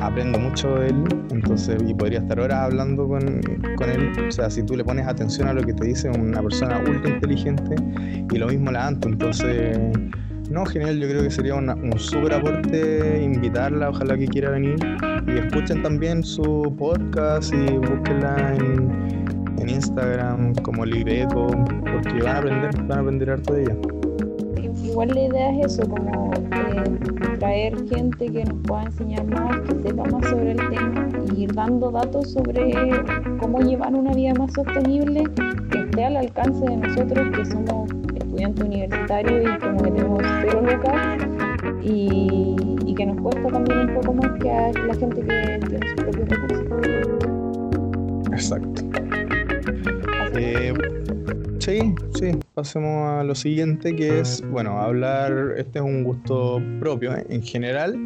aprendo mucho de él, entonces, y podría estar horas hablando con, él. O sea, si tú le pones atención a lo que te dice una persona ultra inteligente, y lo mismo la Anto, entonces, no, genial, yo creo que sería un súper aporte invitarla, ojalá que quiera venir, y escuchen también su podcast y búsquenla en, Instagram como Libeco, porque van a aprender, van a aprender harto de ella.
Igual la idea es eso, como traer gente que nos pueda enseñar más, que sepa más sobre el tema y ir dando datos sobre cómo llevar una vida más sostenible que esté al alcance de nosotros que somos estudiantes universitarios y como que tenemos cero lucas y, que nos cuesta también un poco más que a la gente que tiene sus propios recursos.
Exacto. Eh, sí, sí, pasemos a lo siguiente que es, bueno, hablar, este es un gusto propio ¿eh? en general.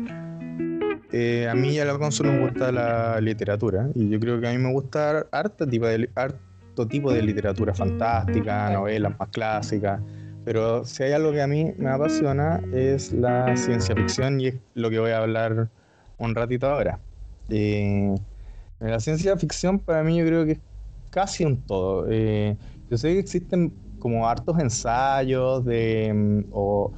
Eh, a mí y a la Alonso nos gusta la literatura y yo creo que a mí me gusta harto tipo de, harto tipo de literatura fantástica, novelas más clásicas, pero si hay algo que a mí me apasiona es la ciencia ficción y es lo que voy a hablar un ratito ahora. Eh, la ciencia ficción para mí yo creo que es casi un todo. Yo sé que existen como hartos ensayos de, mm, o,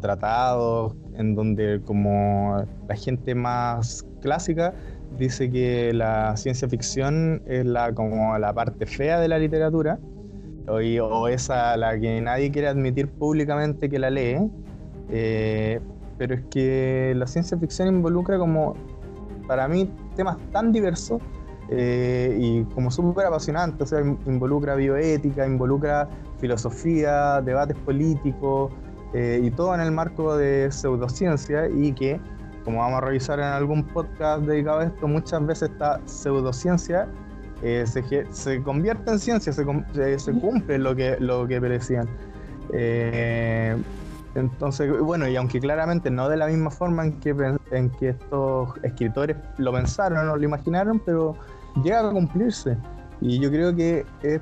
tratados en donde como la gente más clásica dice que la ciencia ficción es la como la parte fea de la literatura o, o esa la que nadie quiere admitir públicamente que la lee eh, pero es que la ciencia ficción involucra como para mí temas tan diversos eh, y como súper apasionante, o sea, involucra bioética, involucra filosofía, debates políticos eh, y todo en el marco de pseudociencia y que, como vamos a revisar en algún podcast dedicado a esto, muchas veces esta pseudociencia eh, se, se, convierte en ciencia, se, se, cumple lo que, lo que perecían. entonces, bueno, y aunque claramente no de la misma forma en que, en que estos escritores lo pensaron o lo imaginaron, pero llega a cumplirse. Y yo creo que es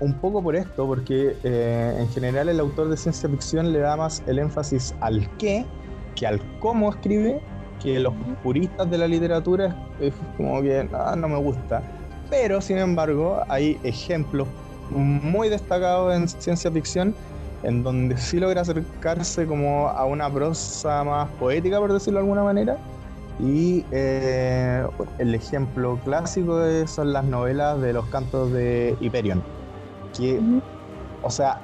un poco por esto, porque eh, en general el autor de ciencia ficción le da más el énfasis al qué que al cómo escribe, que los puristas de la literatura es como que no, me gusta. Pero, sin embargo, hay ejemplos muy destacados en ciencia ficción en donde sí logra acercarse como a una prosa más poética, por decirlo de alguna manera. Y eh, el ejemplo clásico son las novelas de los cantos de Hyperion, que, o sea,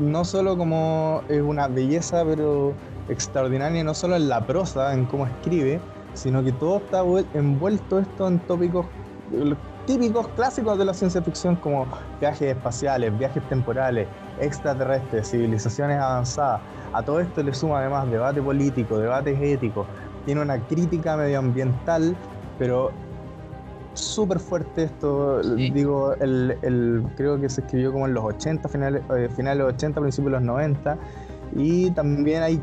no solo como es una belleza, pero extraordinaria, no solo en la prosa, en cómo escribe, sino que todo está envuelto esto en tópicos típicos clásicos de la ciencia ficción como viajes espaciales, viajes temporales, extraterrestres, civilizaciones avanzadas. A todo esto le suma además debate político, debates éticos, tiene una crítica medioambiental, pero súper fuerte esto, digo, el, creo que se escribió como en los 80, finales, eh, finales de los 80, principios de los 90, y también hay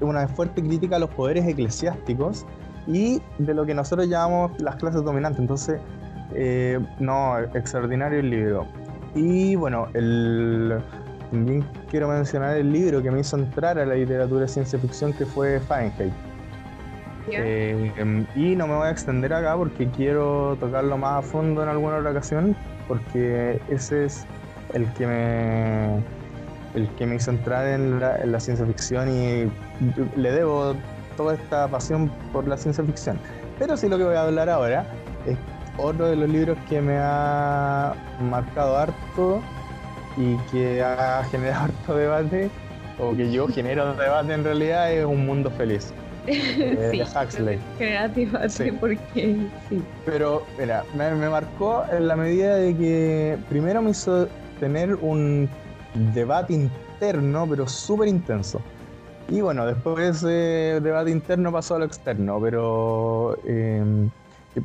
una fuerte crítica a los poderes eclesiásticos y de lo que nosotros llamamos las clases dominantes. Entonces, eh, no, extraordinario el libro. Y bueno, el, también quiero mencionar el libro que me hizo entrar a la literatura de ciencia ficción, que fue Fahrenheit. Eh, em, y no me voy a extender acá porque quiero tocarlo más a fondo en alguna otra ocasión, porque ese es el que me, el que me hizo entrar en la, en la ciencia ficción y le debo toda esta pasión por la ciencia ficción. Pero sí lo que voy a hablar ahora es otro de los libros que me ha marcado harto y que ha generado harto debate, o que yo genero debate en realidad, es Un Mundo Feliz. Eh, de Huxley.
sí. porque sí.
Pero, mira, me, me, marcó en la medida de que primero me hizo tener un debate interno, pero súper intenso. Y bueno, después de ese debate interno pasó a lo externo, pero em,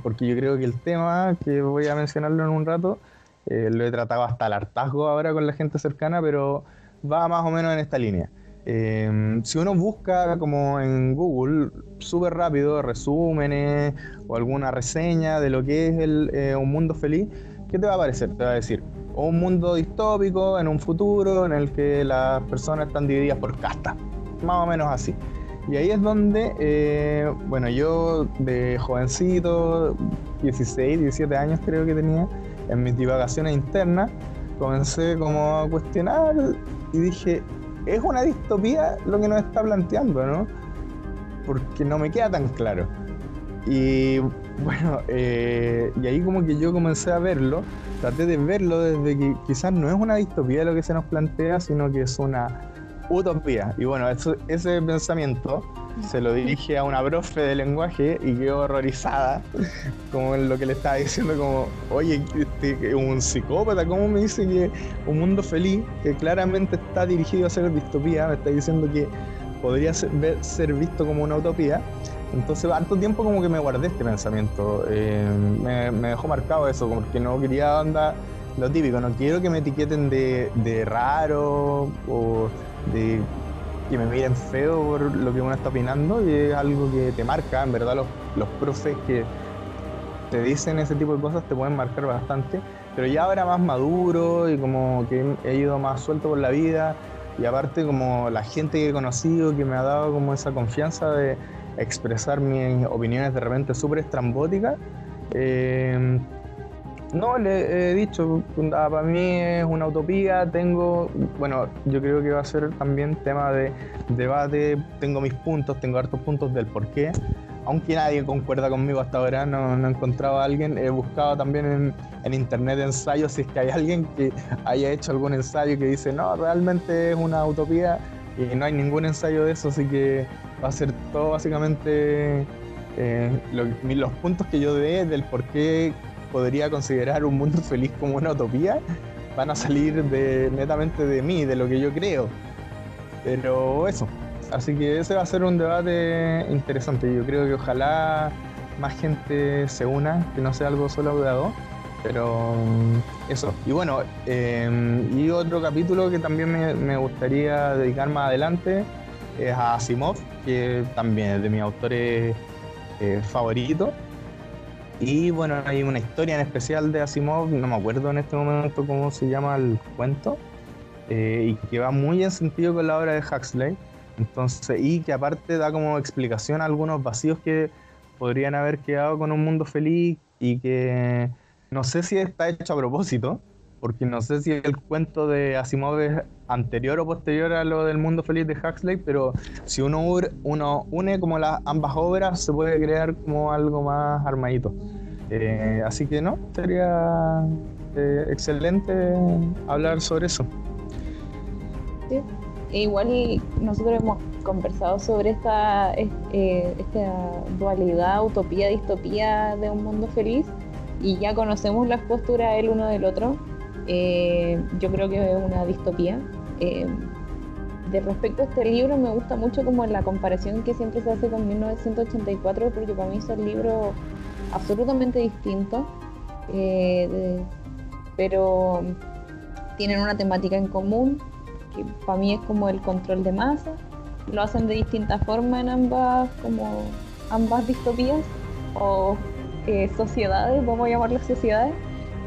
porque yo creo que el tema que voy a mencionarlo en un rato, eh, lo he tratado hasta el hartazgo ahora con la gente cercana, pero va más o menos en esta línea. Em, si uno busca como en Google súper rápido resúmenes o alguna reseña de lo que es el, eh, un mundo feliz, ¿qué te va a aparecer? Te va a decir un mundo distópico en un futuro en el que las personas están divididas por castas, más o menos así. Y ahí es donde, eh, bueno, yo de jovencito, 16, 17 años creo que tenía, en mis divagaciones internas, comencé como a cuestionar y dije, es una distopía lo que nos está planteando, ¿no? Porque no me queda tan claro. Y bueno, eh, y ahí como que yo comencé a verlo, traté de verlo desde que quizás no es una distopía lo que se nos plantea, sino que es una utopía. Y bueno, ese pensamiento se lo dirige a una profe de lenguaje y quedó horrorizada, como en lo que le estaba diciendo, como, oye, este, un psicópata, ¿cómo me dice que un mundo feliz, que claramente está dirigido a ser distopía, me está diciendo que podría ser, visto como una utopía? Entonces, harto tiempo como que me guardé este pensamiento, eh, me, dejó marcado eso, como que no quería andar lo típico, no quiero que me etiqueten de, de raro o de que me miren feo por lo que uno está opinando y es algo que te marca, en verdad los, los profes que te dicen ese tipo de cosas te pueden marcar bastante, pero ya ahora más maduro y como que he ido más suelto por la vida y aparte como la gente que he conocido que me ha dado como esa confianza de expresar mis opiniones de repente súper estrambóticas, eh, no, le he dicho, para mí es una utopía, tengo, bueno, yo creo que va a ser también tema de debate, tengo mis puntos, tengo hartos puntos del por qué, aunque nadie concuerda conmigo hasta ahora, no, he encontrado a alguien, he buscado también en, internet ensayos, si es que hay alguien que haya hecho algún ensayo que dice, no, realmente es una utopía y no hay ningún ensayo de eso, así que va a ser todo básicamente eh, los puntos que yo dé del por qué podría considerar un mundo feliz como una utopía, van a salir netamente de mí, de lo que yo creo. Pero eso, así que ese va a ser un debate interesante. Yo creo que ojalá más gente se una, que no sea algo solo audado. Pero mm, eso. Y bueno, em, y otro capítulo que también me, gustaría dedicar más adelante es a Asimov, que también es de mis autores eh, favoritos. Y bueno, hay una historia en especial de Asimov, no me acuerdo en este momento cómo se llama el cuento, eh, y que va muy en sentido con la obra de Huxley, Entonces, y que aparte da como explicación a algunos vacíos que podrían haber quedado con un mundo feliz y que no sé si está hecho a propósito, porque no sé si el cuento de Asimov es anterior o posterior a lo del mundo feliz de Huxley, pero si uno, uno une como las ambas obras, se puede crear como algo más armadito. Eh, así que no, sería eh, excelente hablar sobre eso.
Sí. E igual nosotros hemos conversado sobre esta, eh, esta dualidad, utopía, distopía de un mundo feliz y ya conocemos las posturas el uno del otro. Eh, yo creo que es una distopía. Eh, de respecto a este libro, me gusta mucho como la comparación que siempre se hace con 1984, porque para mí son libros absolutamente distintos, eh, pero tienen una temática en común, que para mí es como el control de masa. Lo hacen de distintas formas en ambas, como ambas distopías o sociedades, vamos a llamarlas sociedades,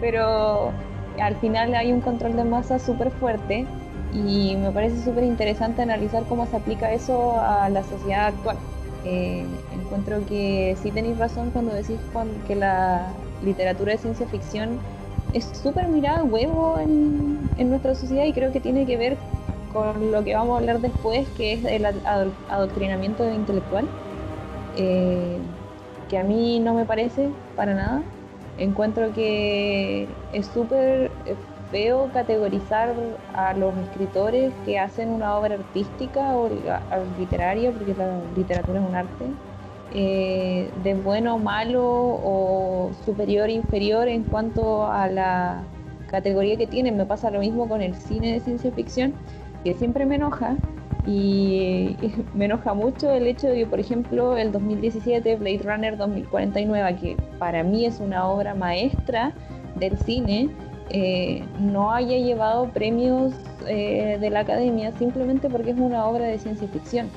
pero al final hay un control de masa súper fuerte y me parece súper interesante analizar cómo se aplica eso a la sociedad actual. Eh, encuentro que sí tenéis razón cuando decís que la literatura de ciencia ficción es súper mirada huevo en, nuestra sociedad y creo que tiene que ver con lo que vamos a hablar después, que es el adoctrinamiento intelectual, eh, que a mí no me parece para nada encuentro que es súper feo categorizar a los escritores que hacen una obra artística o literaria, porque la literatura es un arte, eh, de bueno o malo o superior inferior en cuanto a la categoría que tienen. Me pasa lo mismo con el cine de ciencia ficción, que siempre me enoja y me enoja mucho el hecho de que, por ejemplo, el 2017 Blade Runner 2049, que para mí es una obra maestra del cine, eh, no haya llevado premios eh, de la academia simplemente porque es una obra de ciencia ficción.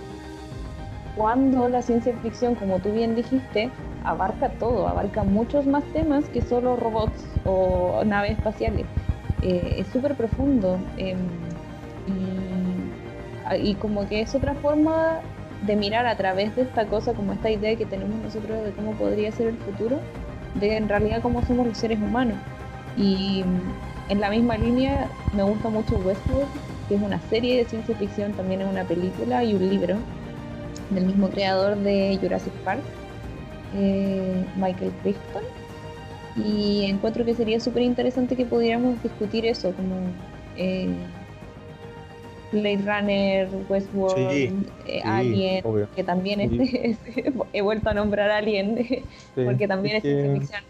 Cuando la ciencia ficción, como tú bien dijiste, abarca todo, abarca muchos más temas que solo robots o naves espaciales. Eh, es súper profundo. Em, y como que es otra forma de mirar a través de esta cosa, como esta idea que tenemos nosotros de cómo podría ser el futuro, de en realidad cómo somos los seres humanos. Y en la misma línea me gusta mucho Westworld, que es una serie de ciencia ficción, también es una película y un libro del mismo creador de Jurassic Park, eh, Michael Crichton. Y encuentro que sería súper interesante que pudiéramos discutir eso, como... Eh, Blade Runner, Westworld, eh, Alien, que también es, he vuelto a nombrar Alien, porque también es, ciencia ficción.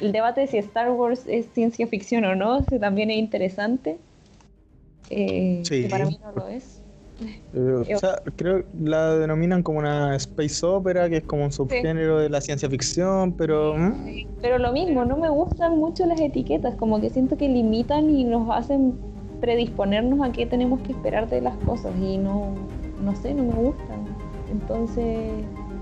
El debate de si Star Wars es ciencia ficción o no, también es interesante. Eh, que para mí no lo es.
Eh, o sea, creo que la denominan como una space opera, que es como un subgénero de la ciencia ficción, pero...
Pero lo mismo, no me gustan mucho las etiquetas, como que siento que limitan y nos hacen predisponernos a qué tenemos que esperar de las cosas y no, no sé, no me gustan. Entonces,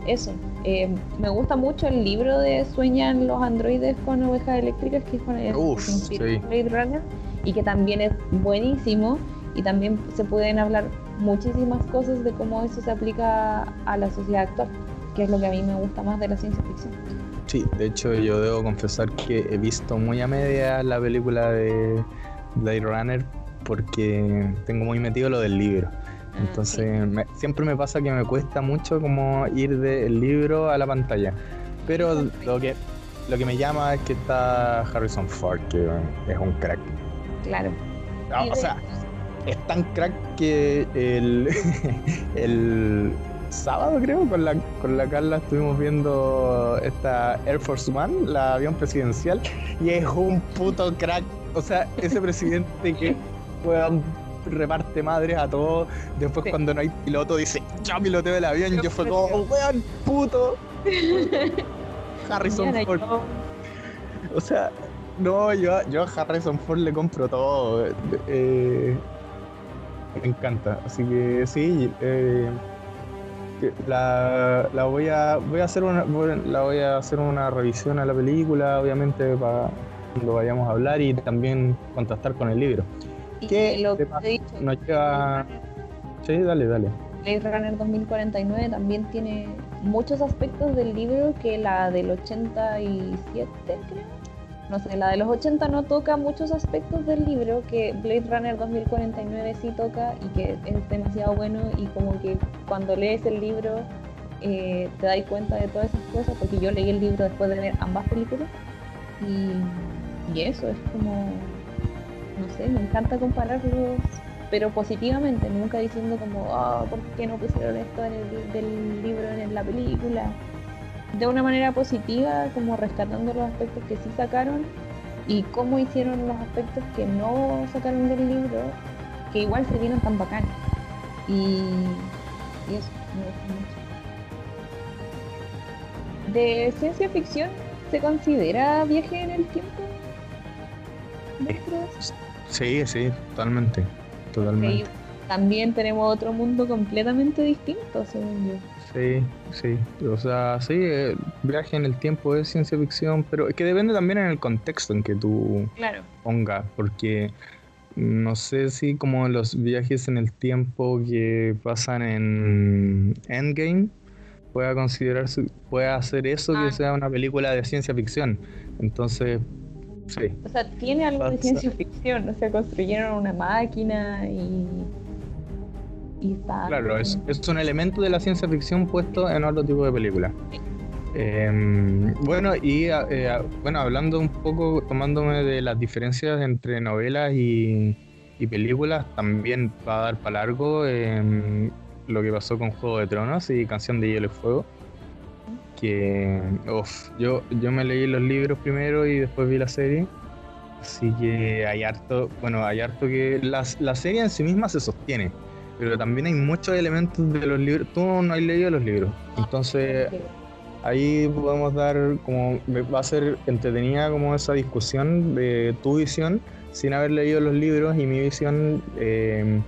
eso. Eh, me gusta mucho el libro de Sueñan los androides con ovejas eléctricas, que es con el Blade Runner, y que también es buenísimo. Y también se pueden hablar muchísimas cosas de cómo eso se aplica a la sociedad actual, que es lo que a mí me gusta más de la ciencia ficción.
Sí, de hecho yo debo confesar que he visto muy a media la película de Blade Runner porque tengo muy metido lo del libro. Ah, Entonces siempre me pasa que me cuesta mucho como ir del libro a la pantalla. Pero lo que, lo que me llama es que está Harrison Ford, que es un crack.
Claro.
Ah, o sea, es tan crack que el, el sábado creo con la, con la Carla estuvimos viendo esta Air Force One, la avión presidencial, y es un puto crack. O sea, ese presidente que reparte madres a todos. Después, cuando no hay piloto, dice: Yo piloteo el avión. Yo, fue como, weón, puto. Harrison Ford. O sea, no, yo, yo a Harrison Ford le compro todo. Eh, me encanta. Así que sí, eh, la, la, voy a voy a hacer una la voy a hacer una revisión a la película, obviamente para cuando vayamos a hablar y también contactar con el libro.
¿Qué lo que
nos lleva... Sí, dale, dale.
Blade Runner 2049 también tiene muchos aspectos del libro que la del 87, creo. No sé, la de los 80 no toca muchos aspectos del libro que Blade Runner 2049 sí toca y que es demasiado bueno y como que cuando lees el libro eh, te das cuenta de todas esas cosas porque yo leí el libro después de ver ambas películas y, y eso es como, no sé, me encanta compararlos pero positivamente, nunca diciendo como, oh, ¿por qué no pusieron esto en el, del libro en la película? De una manera positiva, como rescatando los aspectos que sí sacaron y cómo hicieron los aspectos que no sacaron del libro, que igual se vieron tan bacanes. Y, y eso, me gusta mucho. ¿De ciencia ficción se considera viaje en el tiempo?
Sí, sí, totalmente
también tenemos otro mundo completamente distinto, según yo.
Sí, sí. O sea, sí, el viaje en el tiempo es ciencia ficción, pero es que depende también en el contexto en que tú pongas, porque no sé si como los viajes en el tiempo que pasan en Endgame pueda considerarse, pueda hacer eso que ah. sea una película de ciencia ficción. Entonces,
o sea, tiene algo de ciencia ficción, o sea, construyeron una máquina y. y está.
Claro, es, es, un elemento de la ciencia ficción puesto en otro tipo de película. Em, bueno, y eh, bueno, hablando un poco, tomándome de las diferencias entre novelas y, y películas, también va a dar para largo em, lo que pasó con Juego de Tronos y Canción de Hielo y Fuego que yo, yo me leí los libros primero y después vi la serie. Así que hay harto, bueno, hay harto que la, la serie en sí misma se sostiene, pero también hay muchos elementos de los libros. Tú no has leído los libros, entonces ahí podemos dar como va a ser entretenida como esa discusión de tu visión sin haber leído los libros y mi visión eh,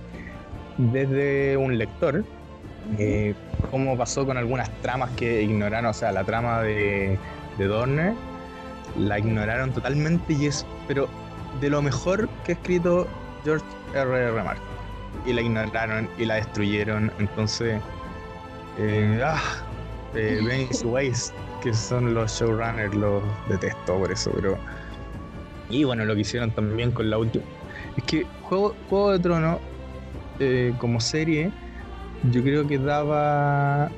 desde un lector eh, cómo pasó con algunas tramas que ignoraron, o sea, la trama de, de Dorner, la ignoraron totalmente y es, pero de lo mejor que ha escrito George R. R. Martin. Y la ignoraron y la destruyeron, entonces, eh, ah, eh, Ways, que son los showrunners, los detesto por eso, pero... Y bueno, lo que hicieron también con la última... Es que Juego, Juego de Trono, eh, como serie, yo creo que daba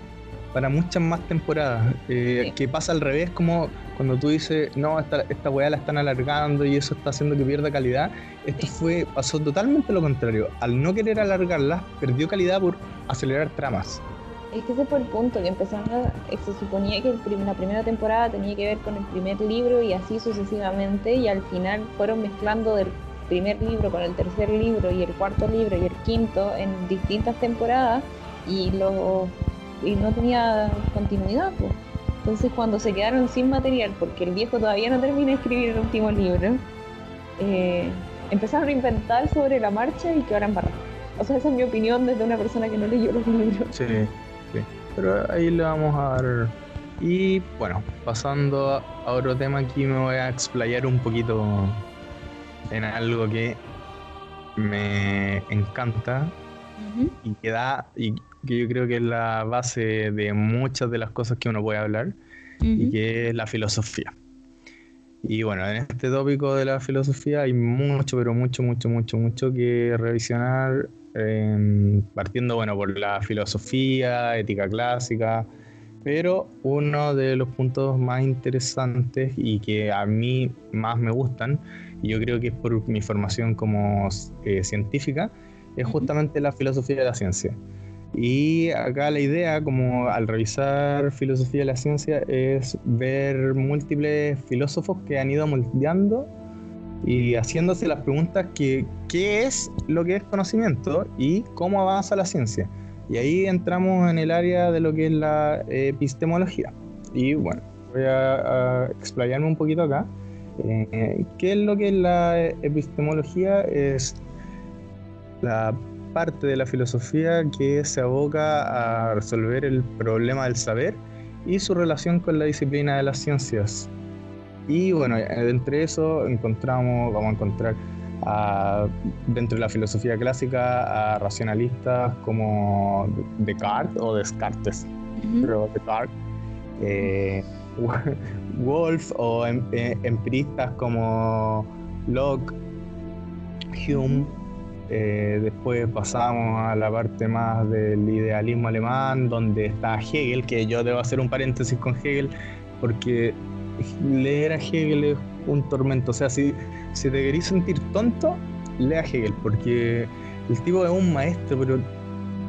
para muchas más temporadas. Eh, que pasa al revés, como cuando tú dices, no, esta, esta weá la están alargando y eso está haciendo que pierda calidad. Esto fue, pasó totalmente lo contrario. Al no querer alargarla, perdió calidad por acelerar tramas.
Es que ese fue el punto, que empezaron a, se suponía que la primera temporada tenía que ver con el primer libro y así sucesivamente, y al final fueron mezclando del primer libro con el tercer libro y el cuarto libro y el quinto en distintas temporadas y, lo, y no tenía continuidad. Pues. Entonces cuando se quedaron sin material, porque el viejo todavía no termina de escribir el último libro, eh, empezaron a inventar sobre la marcha y quedaron barra. O sea, esa es mi opinión desde una persona que no leyó los libros.
Sí, sí. Pero ahí le vamos a dar... Y bueno, pasando a otro tema, aquí me voy a explayar un poquito en algo que me encanta y que da y que yo creo que es la base de muchas de las cosas que uno puede hablar y que es la filosofía. Y bueno, en este tópico de la filosofía hay mucho, pero mucho, mucho, mucho, mucho que revisionar, em, partiendo, bueno, por la filosofía, ética clásica, pero uno de los puntos más interesantes y que a mí más me gustan yo creo que es por mi formación como eh, científica, es justamente la filosofía de la ciencia. Y acá la idea, como al revisar filosofía de la ciencia, es ver múltiples filósofos que han ido moldeando y haciéndose las preguntas que qué es lo que es conocimiento y cómo avanza la ciencia. Y ahí entramos en el área de lo que es la epistemología. Y bueno, voy a, a explayarme un poquito acá. Eh, ¿Qué es lo que es la epistemología? Es la parte de la filosofía que se aboca a resolver el problema del saber y su relación con la disciplina de las ciencias. Y bueno, entre eso encontramos, vamos a encontrar dentro de la filosofía clásica a racionalistas como Descartes o Descartes, pero Descartes, eh, Wolf o em, eh, empiristas como Locke, Hume. Eh, después pasamos a la parte más del idealismo alemán, donde está Hegel, que yo debo hacer un paréntesis con Hegel, porque leer a Hegel es un tormento. O sea, si, si te querés sentir tonto, lea a Hegel, porque el tipo es un maestro, pero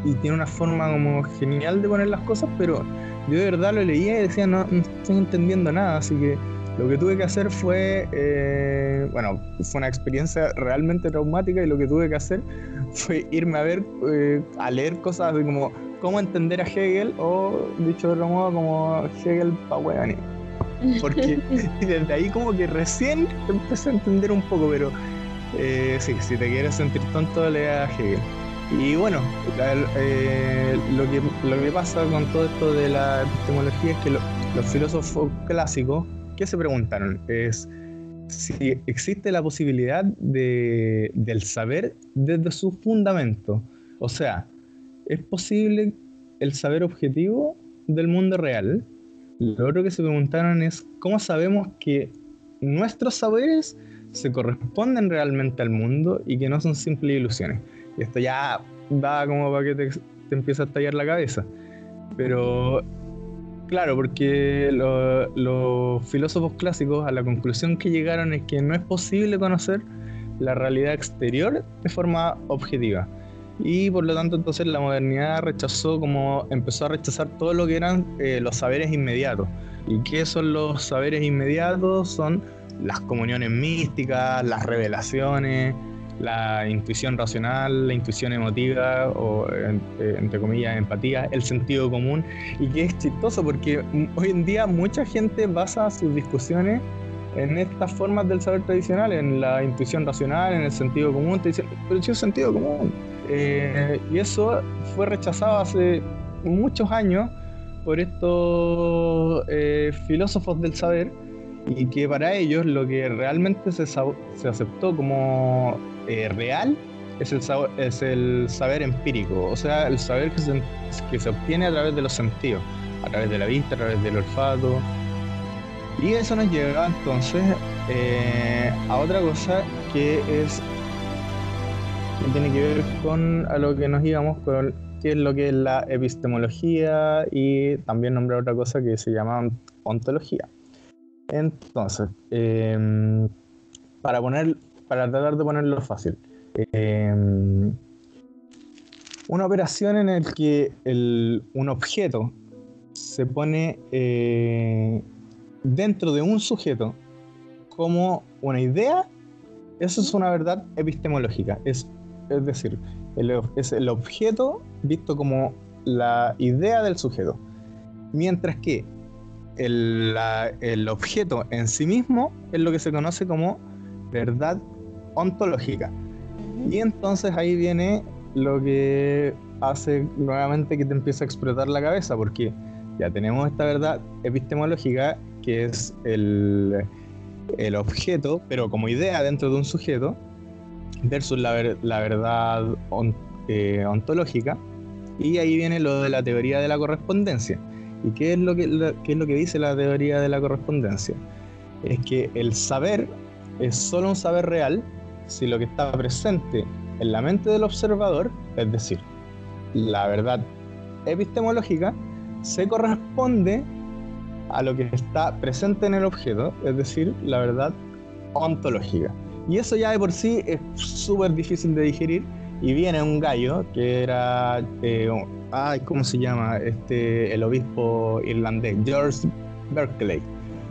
y tiene una forma como genial de poner las cosas, pero yo de verdad lo leía y decía, no, no estoy entendiendo nada, así que lo que tuve que hacer fue, eh, bueno, fue una experiencia realmente traumática y lo que tuve que hacer fue irme a ver, eh, a leer cosas así como cómo entender a Hegel o, dicho de otro modo, como Hegel pa' Porque desde ahí como que recién empecé a entender un poco, pero eh, sí, si te quieres sentir tonto, lea a Hegel. Y bueno, eh, lo, que, lo pasa con todo esto de la epistemología es que los filósofos clásicos, ¿qué se preguntaron? Es si existe la posibilidad de, del saber desde su fundamento. O sea, ¿es posible el saber objetivo del mundo real? Lo otro que se preguntaron es cómo sabemos que nuestros saberes se corresponden realmente al mundo y que no son simples ilusiones. Y esto ya da como para que te, te a tallar la cabeza. Pero claro, porque los filósofos clásicos a la conclusión que llegaron es que no es posible conocer la realidad exterior de forma objetiva. Y por lo tanto entonces la modernidad rechazó como empezó a rechazar todo lo que eran eh, los saberes inmediatos. ¿Y qué son los saberes inmediatos? Son las comuniones místicas, las revelaciones, la intuición racional, la intuición emotiva o eh, entre comillas empatía, el sentido común y que es chistoso porque hoy en día mucha gente basa sus discusiones en estas formas del saber tradicional, en la intuición racional, en el sentido común, te dicen, pero es sentido común. Eh, y eso fue rechazado hace muchos años por estos eh, filósofos del saber y que para ellos lo que realmente se, se aceptó como eh, real es el, es el saber empírico, o sea, el saber que se, que se obtiene a través de los sentidos, a través de la vista, a través del olfato. Y eso nos lleva entonces eh, a otra cosa que es que tiene que ver con a lo que nos íbamos con qué es lo que es la epistemología y también nombrar otra cosa que se llama ontología. Entonces, em, para poner para tratar de ponerlo fácil. Em, una operación en la que un objeto se pone eh, dentro de un sujeto como una idea, eso es una verdad epistemológica. Es, es decir, es el objeto visto como la idea del sujeto. Mientras que el, el objeto en sí mismo es lo que se conoce como verdad ontológica. Y entonces ahí viene lo que hace nuevamente que te empiece a explotar la cabeza, porque ya tenemos esta verdad epistemológica que es el, el objeto, pero como idea dentro de un sujeto, versus la, la verdad eh, ontológica, y ahí viene lo de la teoría de la correspondencia. ¿Y qué es, lo que, qué es lo que dice la teoría de la correspondencia? Es que el saber es solo un saber real si lo que está presente en la mente del observador, es decir, la verdad epistemológica, se corresponde a lo que está presente en el objeto, es decir, la verdad ontológica. Y eso ya de por sí es súper difícil de digerir. Y viene un gallo que era, eh, ay, ¿cómo se llama? Este, el obispo irlandés, George Berkeley.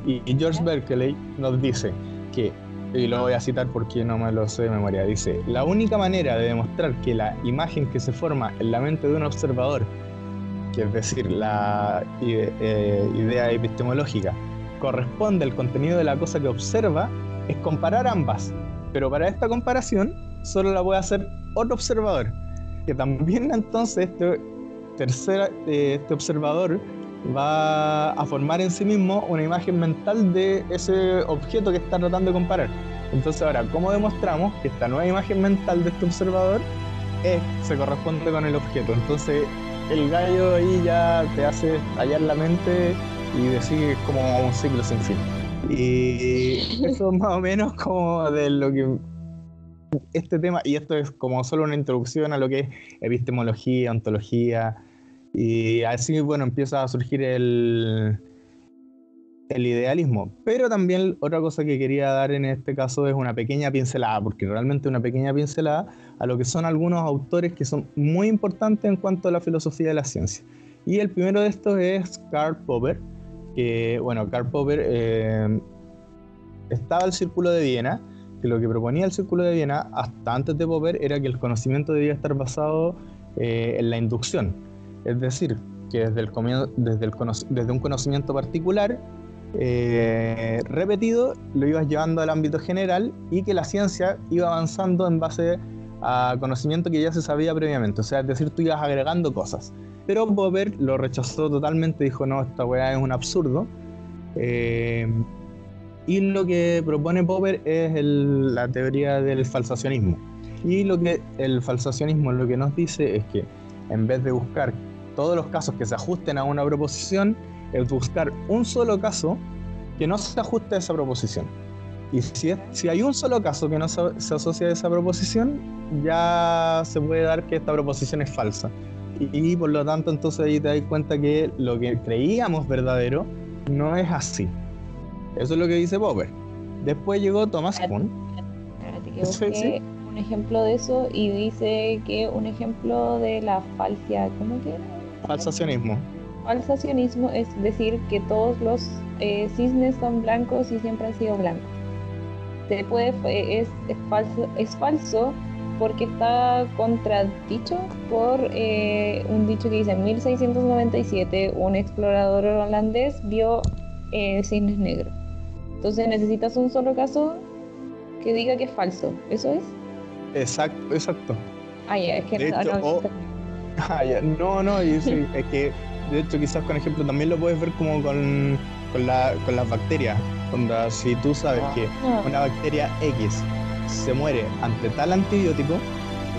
Y George Berkeley nos dice que y lo voy a citar porque no me lo sé de memoria. Dice, la única manera de demostrar que la imagen que se forma en la mente de un observador, que es decir, la eh, idea epistemológica, corresponde al contenido de la cosa que observa, es comparar ambas. Pero para esta comparación solo la puede hacer otro observador, que también entonces este, tercera, eh, este observador va a formar en sí mismo una imagen mental de ese objeto que está tratando de comparar. Entonces ahora, ¿cómo demostramos que esta nueva imagen mental de este observador es, se corresponde con el objeto? Entonces el gallo ahí ya te hace tallar la mente y decir como un ciclo sin fin. Y eso es más o menos como de lo que este tema, y esto es como solo una introducción a lo que es epistemología, ontología, y así, bueno, empieza a surgir el, el idealismo. Pero también otra cosa que quería dar en este caso es una pequeña pincelada, porque realmente una pequeña pincelada a lo que son algunos autores que son muy importantes en cuanto a la filosofía de la ciencia. Y el primero de estos es Karl Popper, que, bueno, Karl Popper eh, estaba el Círculo de Viena, que lo que proponía el Círculo de Viena hasta antes de Popper era que el conocimiento debía estar basado eh, en la inducción, es decir, que desde, el, desde, el, desde un conocimiento particular eh, repetido lo ibas llevando al ámbito general y que la ciencia iba avanzando en base a conocimiento que ya se sabía previamente, o sea, es decir, tú ibas agregando cosas. Pero Popper lo rechazó totalmente, dijo, no, esta weá es un absurdo. Eh, y lo que propone Popper es la teoría del falsacionismo. Y lo que el falsacionismo lo que nos dice es que en vez de buscar todos los casos que se ajusten a una proposición, es buscar un solo caso que no se ajuste a esa proposición. Y si, si hay un solo caso que no se, se, asocia a esa proposición, ya se puede dar que esta proposición es falsa. Y, y por lo tanto, entonces ahí te das cuenta que lo que creíamos verdadero no es así. Eso es lo que dice Popper. Después llegó Thomas Kuhn.
que un ejemplo de eso y dice que un ejemplo de la falsia, ¿cómo que era?
Falsacionismo.
Falsacionismo es decir que todos los eh, cisnes son blancos y siempre han sido blancos. Se puede, es, es, falso, es falso porque está contradicho por eh, un dicho que dice en 1697 un explorador holandés vio eh, cisnes negros. Entonces necesitas un solo caso que diga que es falso. ¿Eso es?
Exacto, exacto.
Ah, ya, es que no,
no, ah, no, no, es que de hecho quizás con ejemplo también lo puedes ver como con, con, la, con las bacterias. Onda, si tú sabes que ah. una bacteria X se muere ante tal antibiótico,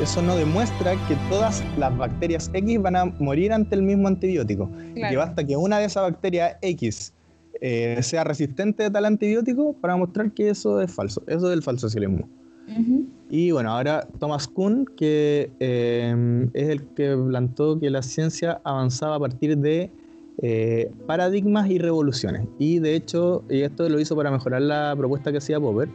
eso no demuestra que todas las bacterias X van a morir ante el mismo antibiótico. Y que basta que una de esas bacterias X eh, sea resistente a tal antibiótico para mostrar que eso es falso. Eso es el falsacionismo. Y bueno, ahora Thomas Kuhn, que eh, es el que plantó que la ciencia avanzaba a partir de eh, paradigmas y revoluciones. Y de hecho, y esto lo hizo para mejorar la propuesta que hacía Popper.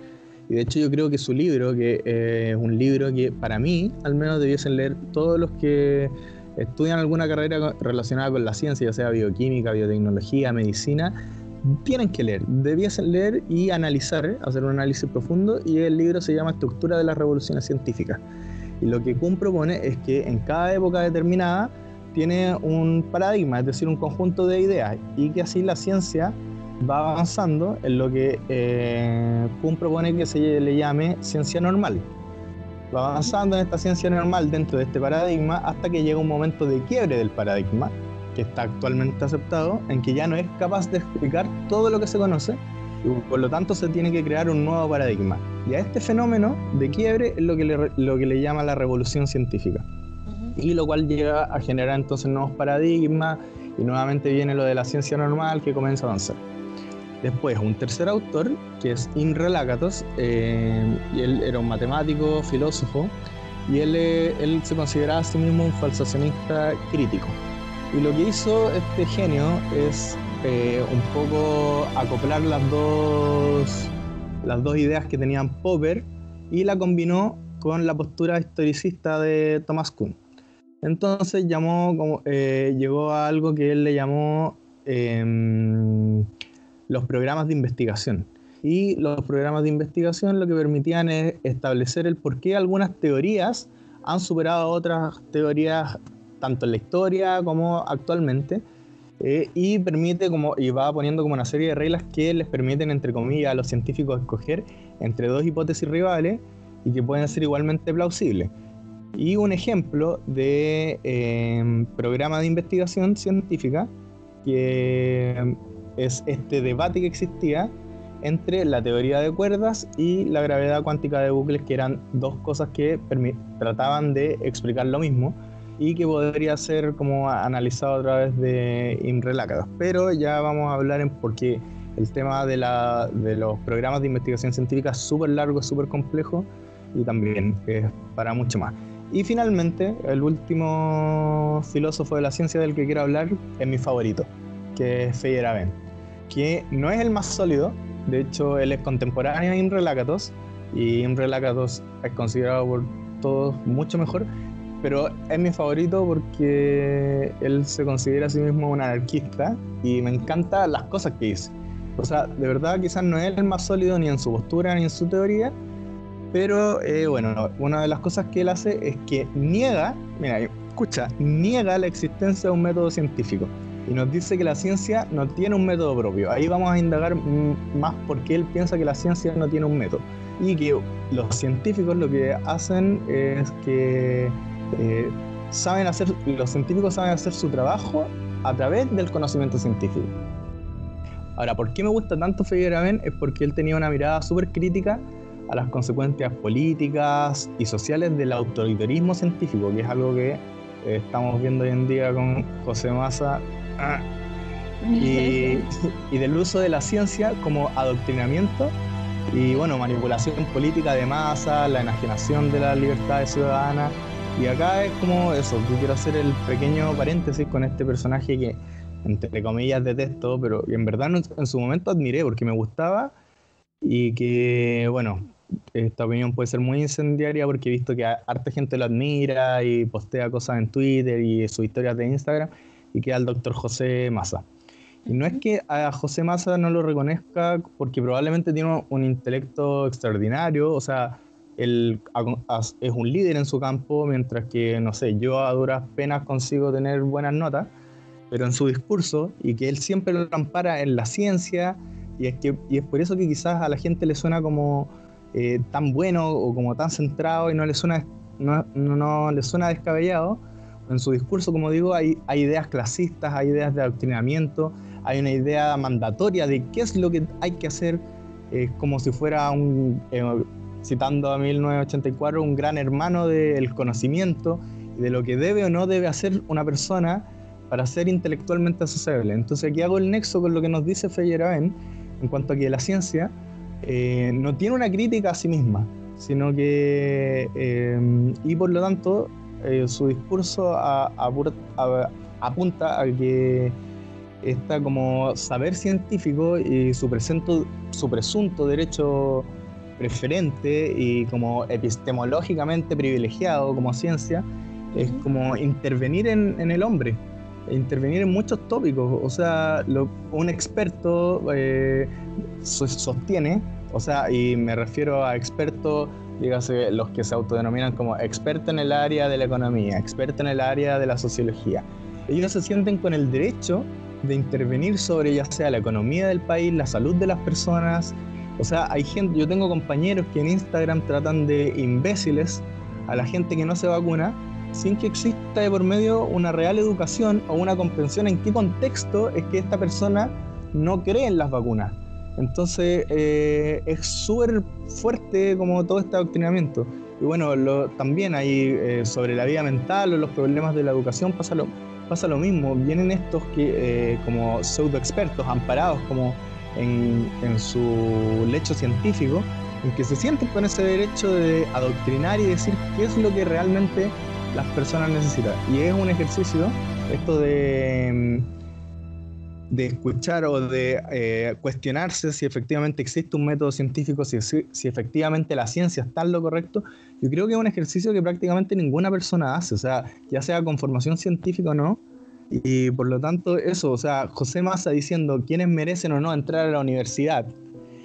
Y de hecho yo creo que su libro, que es un libro que para mí al menos debiesen leer todos los que estudian alguna carrera relacionada con la ciencia, ya sea bioquímica, biotecnología, medicina, tienen que leer, debiesen leer y analizar, hacer un análisis profundo y el libro se llama Estructura de las Revoluciones Científicas. Y lo que Kuhn propone es que en cada época determinada tiene un paradigma, es decir, un conjunto de ideas y que así la ciencia va avanzando en lo que eh, Kuhn propone que se le llame ciencia normal. Va avanzando en esta ciencia normal dentro de este paradigma hasta que llega un momento de quiebre del paradigma que está actualmente aceptado, en que ya no es capaz de explicar todo lo que se conoce y por lo tanto se tiene que crear un nuevo paradigma. Y a este fenómeno de quiebre es lo que le, lo que le llama la revolución científica. Y lo cual llega a generar entonces nuevos paradigmas y nuevamente viene lo de la ciencia normal que comienza a avanzar. Después, un tercer autor, que es Imre Lakatos, eh, y él era un matemático, filósofo, y él, eh, él se consideraba a sí mismo un falsacionista crítico. Y lo que hizo este genio es eh, un poco acoplar las dos, las dos ideas que tenían Popper y la combinó con la postura historicista de Thomas Kuhn. Entonces llamó, como, eh, llegó a algo que él le llamó em, los programas de investigación. Y los programas de investigación lo que permitían es establecer el por qué algunas teorías han superado otras teorías tanto en la historia como actualmente, eh, y permite como, y va poniendo como una serie de reglas que les permiten, entre comillas, a los científicos escoger entre dos hipótesis rivales y que pueden ser igualmente plausibles. Y un ejemplo de eh, programa de investigación científica, que es este debate que existía entre la teoría de cuerdas y la gravedad cuántica de bucles, que eran dos cosas que trataban de explicar lo mismo y que podría ser como analizado a través de Imre Pero ya vamos a hablar en porque el tema de, la, de los programas de investigación científica es súper largo, súper complejo y también es para mucho más. Y finalmente, el último filósofo de la ciencia del que quiero hablar es mi favorito, que es Feyerabend, que no es el más sólido, de hecho él es contemporáneo a Imre Lakatos, y Imre Lakatos es considerado por todos mucho mejor, pero es mi favorito porque él se considera a sí mismo un anarquista y me encantan las cosas que dice. O sea, de verdad quizás no es el más sólido ni en su postura ni en su teoría, pero eh, bueno, una de las cosas que él hace es que niega, mira, escucha, niega la existencia de un método científico y nos dice que la ciencia no tiene un método propio. Ahí vamos a indagar más porque él piensa que la ciencia no tiene un método y que los científicos lo que hacen es que eh, saben hacer, los científicos saben hacer su trabajo a través del conocimiento científico. Ahora, ¿por qué me gusta tanto Feyerabend? Es porque él tenía una mirada súper crítica a las consecuencias políticas y sociales del autoritarismo científico, que es algo que eh, estamos viendo hoy en día con José Massa, ah, y, y, del uso de la ciencia como adoctrinamiento y bueno, manipulación política de masa, la enajenación de las libertades ciudadanas y acá es como eso, yo quiero hacer el pequeño paréntesis con este personaje que, entre comillas, detesto, pero en verdad en su momento admiré porque me gustaba y que, bueno, esta opinión puede ser muy incendiaria porque he visto que harta gente lo admira y postea cosas en Twitter y sus historias de Instagram y que al doctor José Massa. Y no es que a José Massa no lo reconozca porque probablemente tiene un intelecto extraordinario, o sea, él es un líder en su campo, mientras que, no sé, yo a duras penas consigo tener buenas notas, pero en su discurso, y que él siempre lo ampara en la ciencia, y es, que, y es por eso que quizás a la gente le suena como eh, tan bueno o como tan centrado y no le suena, no, no, le suena descabellado. En su discurso, como digo, hay, hay ideas clasistas, hay ideas de adoctrinamiento, hay una idea mandatoria de qué es lo que hay que hacer, es como si fuera un, eh, citando a 1984, un gran hermano del conocimiento y de lo que debe o no debe hacer una persona para ser intelectualmente accesible. Entonces aquí hago el nexo con lo que nos dice Feyerabend en cuanto a que la ciencia eh, no tiene una crítica a sí misma, sino que, eh, y por lo tanto, eh, su discurso apunta a que está como saber científico y su, su presunto derecho preferente y como epistemológicamente privilegiado como ciencia, es como intervenir en, el hombre, intervenir en muchos tópicos. O sea, un experto eh, sostiene, o sea, y me refiero a expertos, dígase, los que se autodenominan como experto en el área de la economía, experto en el área de la sociología. Ellos se sienten con el derecho de intervenir sobre ya sea la economía del país, la salud de las personas, o sea, hay gente, yo tengo compañeros que en Instagram tratan de imbéciles a la gente que no se vacuna sin que exista de por medio una real educación o una comprensión en qué contexto es que esta persona no cree en las vacunas. Entonces eh, es súper fuerte como todo este adoctrinamiento. Y bueno, también hay eh, sobre la vida mental o los problemas de la educación pasa lo, pasa lo mismo. Vienen estos que eh, como pseudo expertos, amparados como en, su lecho científico, en que se sienten con ese derecho de adoctrinar y decir qué es lo que realmente las personas necesitan. Y es un ejercicio, esto de, de escuchar o de eh, cuestionarse si efectivamente existe un método científico, si, si efectivamente la ciencia está en lo correcto, yo creo que es un ejercicio que prácticamente ninguna persona hace, o sea, ya sea con formación científica o no, y por lo tanto, eso, o sea, José Massa diciendo quiénes merecen o no entrar a la universidad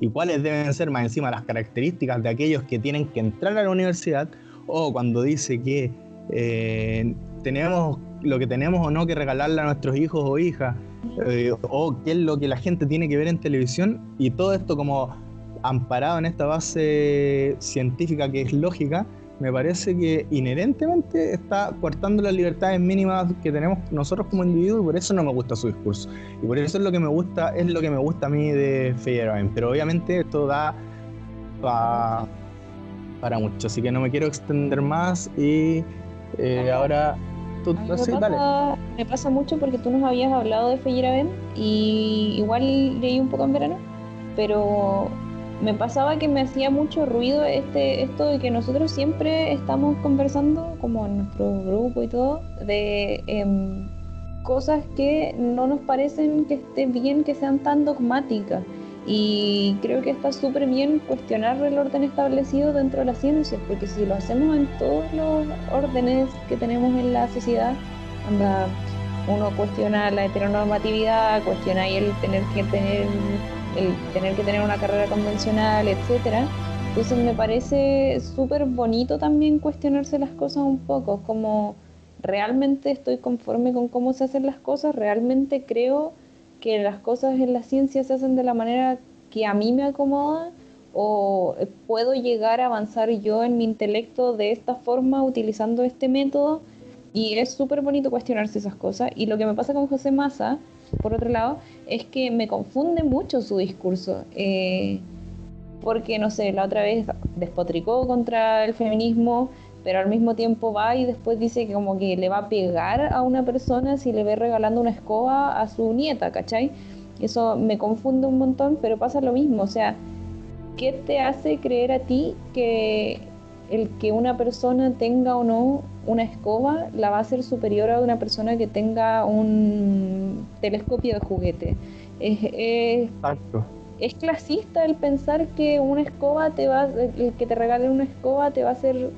y cuáles deben ser más encima las características de aquellos que tienen que entrar a la universidad, o cuando dice que eh, tenemos lo que tenemos o no que regalarle a nuestros hijos o hijas, eh, o qué es lo que la gente tiene que ver en televisión, y todo esto como amparado en esta base científica que es lógica, me parece que inherentemente está cortando las libertades mínimas que tenemos nosotros como individuos y por eso no me gusta su discurso. Y por eso es lo que me gusta, es lo que me gusta a mí de Feyerabend. Pero obviamente esto da para mucho, así que no me quiero extender más y eh, ahora tú,
me, pasa, me pasa mucho porque tú nos habías hablado de Feyerabend y igual leí un poco en verano, pero me pasaba que me hacía mucho ruido este esto de que nosotros siempre estamos conversando, como en nuestro grupo y todo, de em, cosas que no nos parecen que estén bien, que sean tan dogmáticas. Y creo que está súper bien cuestionar el orden establecido dentro de las ciencias, porque si lo hacemos en todos los órdenes que tenemos en la sociedad, anda, uno cuestiona la heteronormatividad, cuestiona el tener que tener el tener que tener una carrera convencional, etcétera. Entonces me parece súper bonito también cuestionarse las cosas un poco, como realmente estoy conforme con cómo se hacen las cosas, realmente creo que las cosas en la ciencia se hacen de la manera que a mí me acomoda o puedo llegar a avanzar yo en mi intelecto de esta forma utilizando este método y es súper bonito cuestionarse esas cosas y lo que me pasa con José Massa por otro lado, es que me confunde mucho su discurso. Eh, porque, no sé, la otra vez despotricó contra el feminismo, pero al mismo tiempo va y después dice que como que le va a pegar a una persona si le ve regalando una escoba a su nieta, ¿cachai? Eso me confunde un montón, pero pasa lo mismo, o sea, ¿qué te hace creer a ti que el que una persona tenga o no una escoba la va a ser superior a una persona que tenga un telescopio de juguete. Es, es, clasista el pensar que una escoba te va, el que te regale una escoba te va a hacer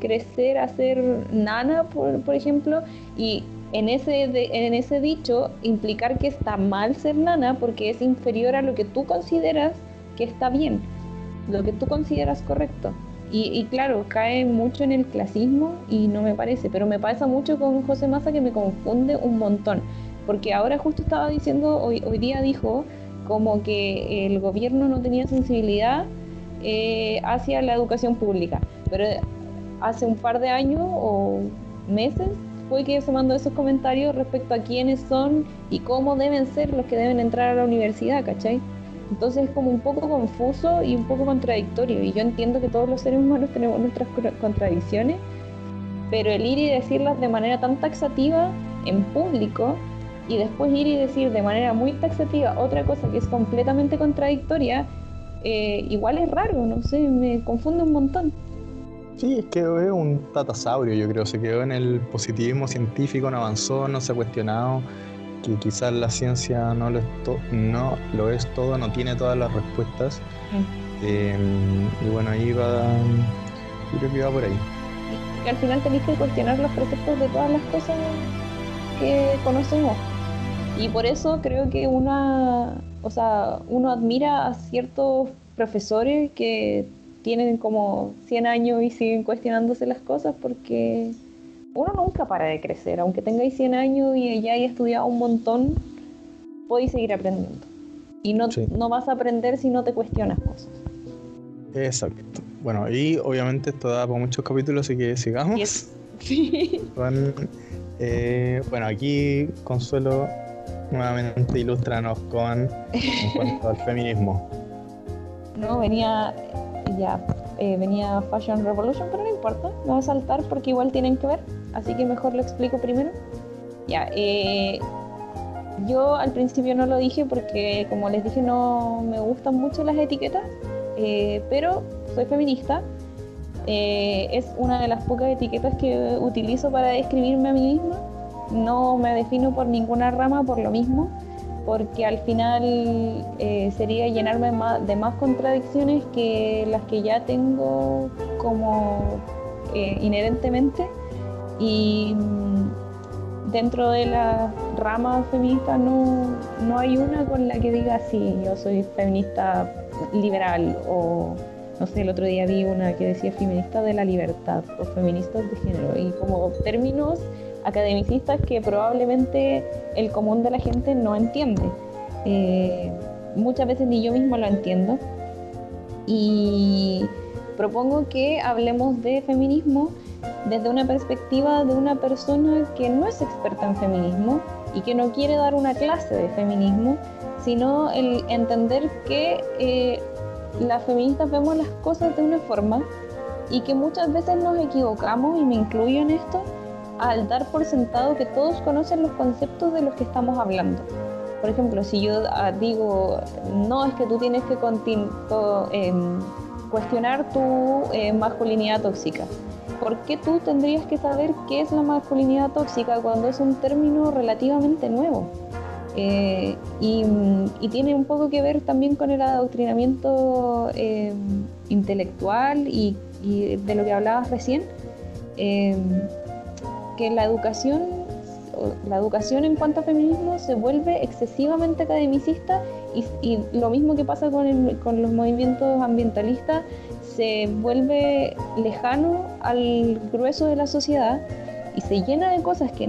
crecer a ser nana, por, por ejemplo, y en ese, en ese dicho implicar que está mal ser nana porque es inferior a lo que tú consideras que está bien, lo que tú consideras correcto. Y, claro, cae mucho en el clasismo y no me parece, pero me pasa mucho con José Massa que me confunde un montón, porque ahora justo estaba diciendo, hoy, hoy día dijo como que el gobierno no tenía sensibilidad eh, hacia la educación pública, pero hace un par de años o meses fue que se mandó esos comentarios respecto a quiénes son y cómo deben ser los que deben entrar a la universidad, ¿cachai? Entonces es como un poco confuso y un poco contradictorio. Y yo entiendo que todos los seres humanos tenemos nuestras contradicciones, pero el ir y decirlas de manera tan taxativa en público y después ir y decir de manera muy taxativa otra cosa que es completamente contradictoria, eh, igual es raro, no sé, me confunde un montón.
Sí, es que es un tatasaurio, yo creo, se quedó en el positivismo científico, no avanzó, no se ha cuestionado que quizás la ciencia no lo, es no lo es todo, no tiene todas las respuestas. Em, y bueno, ahí va, yo creo que va por ahí.
Y al final tenéis que cuestionar los preceptos de todas las cosas que conocemos. Y por eso creo que una, o sea, uno admira a ciertos profesores que tienen como 100 años y siguen cuestionándose las cosas porque uno nunca para de crecer, aunque tengáis 100 años y ya hayáis estudiado un montón, podéis seguir aprendiendo. Y no, no vas a aprender si no te cuestionas cosas.
Exacto. Bueno, y obviamente esto da para muchos capítulos, así que sigamos. Sí. Eh, bueno, aquí Consuelo nuevamente ilustranos con en cuanto al feminismo.
No, venía ya eh, venía Fashion Revolution, pero no importa, me voy a saltar porque igual tienen que ver así que mejor lo explico primero. Ya, eh, yo al principio no lo dije porque, como les dije, no me gustan mucho las etiquetas, eh, pero soy feminista. Eh, es una de las pocas etiquetas que utilizo para describirme a mí misma. No me defino por ninguna rama por lo mismo, porque al final sería llenarme de más contradicciones que las que ya tengo como inherentemente y mm, dentro de la rama feminista no, no hay una con la que diga sí, yo soy feminista liberal o no sé, el otro día vi una que decía feminista de la libertad o feministas de género y como términos academicistas que probablemente el común de la gente no entiende. Eh, muchas veces ni yo misma lo entiendo y propongo que hablemos de feminismo desde una perspectiva de una persona que no es experta en feminismo y que no quiere dar una clase de feminismo, sino el entender que eh, las feministas vemos las cosas de una forma y que muchas veces nos equivocamos, y me incluyo en esto, al dar por sentado que todos conocen los conceptos de los que estamos hablando. Por ejemplo, si yo ah, digo, no es que tú tienes que em, cuestionar tu eh, masculinidad tóxica. ¿Por qué tú tendrías que saber qué es la masculinidad tóxica cuando es un término relativamente nuevo? Eh, y, tiene un poco que ver también con el adoctrinamiento em, intelectual y, de lo que hablabas recién, em, que la educación, la educación en cuanto a feminismo se vuelve excesivamente academicista y, lo mismo que pasa con los movimientos ambientalistas, se vuelve lejano al grueso de la sociedad y se llena de cosas que,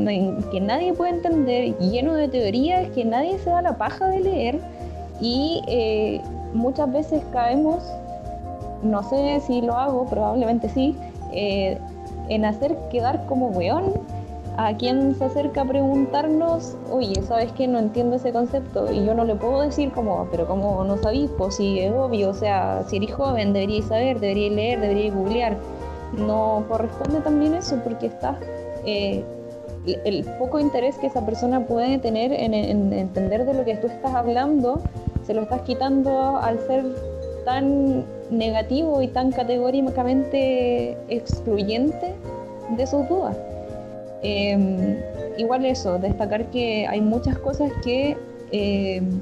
que nadie puede entender, lleno de teorías que nadie se da la paja de leer y eh, muchas veces caemos, no sé si lo hago, probablemente sí, eh, en hacer quedar como weón a quien se acerca a preguntarnos, oye, ¿sabes qué? No entiendo ese concepto. Y yo no le puedo decir como, pero como no sabís, pues si es obvio, o sea, si eres joven deberíais saber, deberíais leer, deberíais googlear. No corresponde también eso porque estás eh, el poco interés que esa persona puede tener en, entender de lo que tú estás hablando, se lo estás quitando al ser tan negativo y tan categóricamente excluyente de sus dudas. Em, igual eso, destacar que hay muchas cosas que em,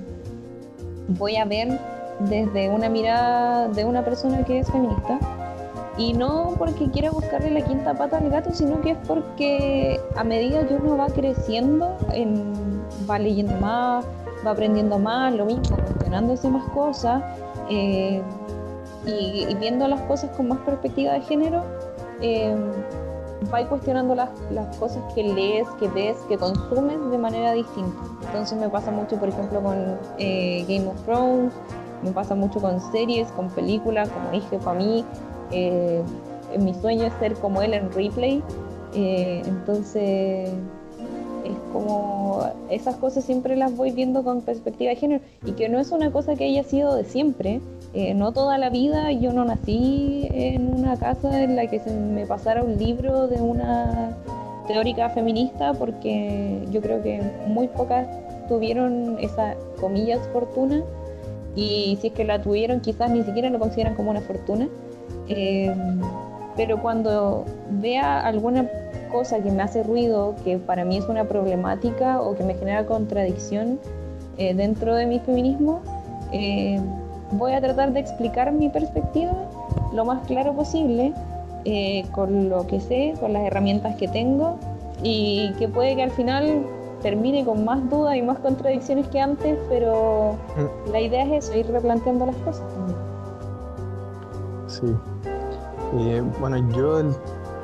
voy a ver desde una mirada de una persona que es feminista. Y no porque quiera buscarle la quinta pata al gato, sino que es porque a medida que uno va creciendo, va leyendo más, va aprendiendo más, lo mismo, cuestionándose más cosas eh, y, viendo las cosas con más perspectiva de género, eh, va cuestionando las, las, cosas que lees, que ves, que consumes de manera distinta. Entonces me pasa mucho, por ejemplo, con eh, Game of Thrones, me pasa mucho con series, con películas, como dije, para mí eh, mi sueño es ser como él en replay. Eh, entonces, es como esas cosas siempre las voy viendo con perspectiva de género y que no es una cosa que haya sido de siempre. Eh, no toda la vida, yo no nací en una casa en la que se me pasara un libro de una teórica feminista porque yo creo que muy pocas tuvieron esa comillas fortuna y si es que la tuvieron quizás ni siquiera lo consideran como una fortuna. Eh, pero cuando vea alguna cosa que me hace ruido, que para mí es una problemática o que me genera contradicción eh, dentro de mi feminismo, eh, voy a tratar de explicar mi perspectiva lo más claro posible, con lo que sé, con las herramientas que tengo y que puede que al final termine con más dudas y más contradicciones que antes, pero mm. la idea es eso, ir replanteando las cosas
Sí, eh, bueno, yo el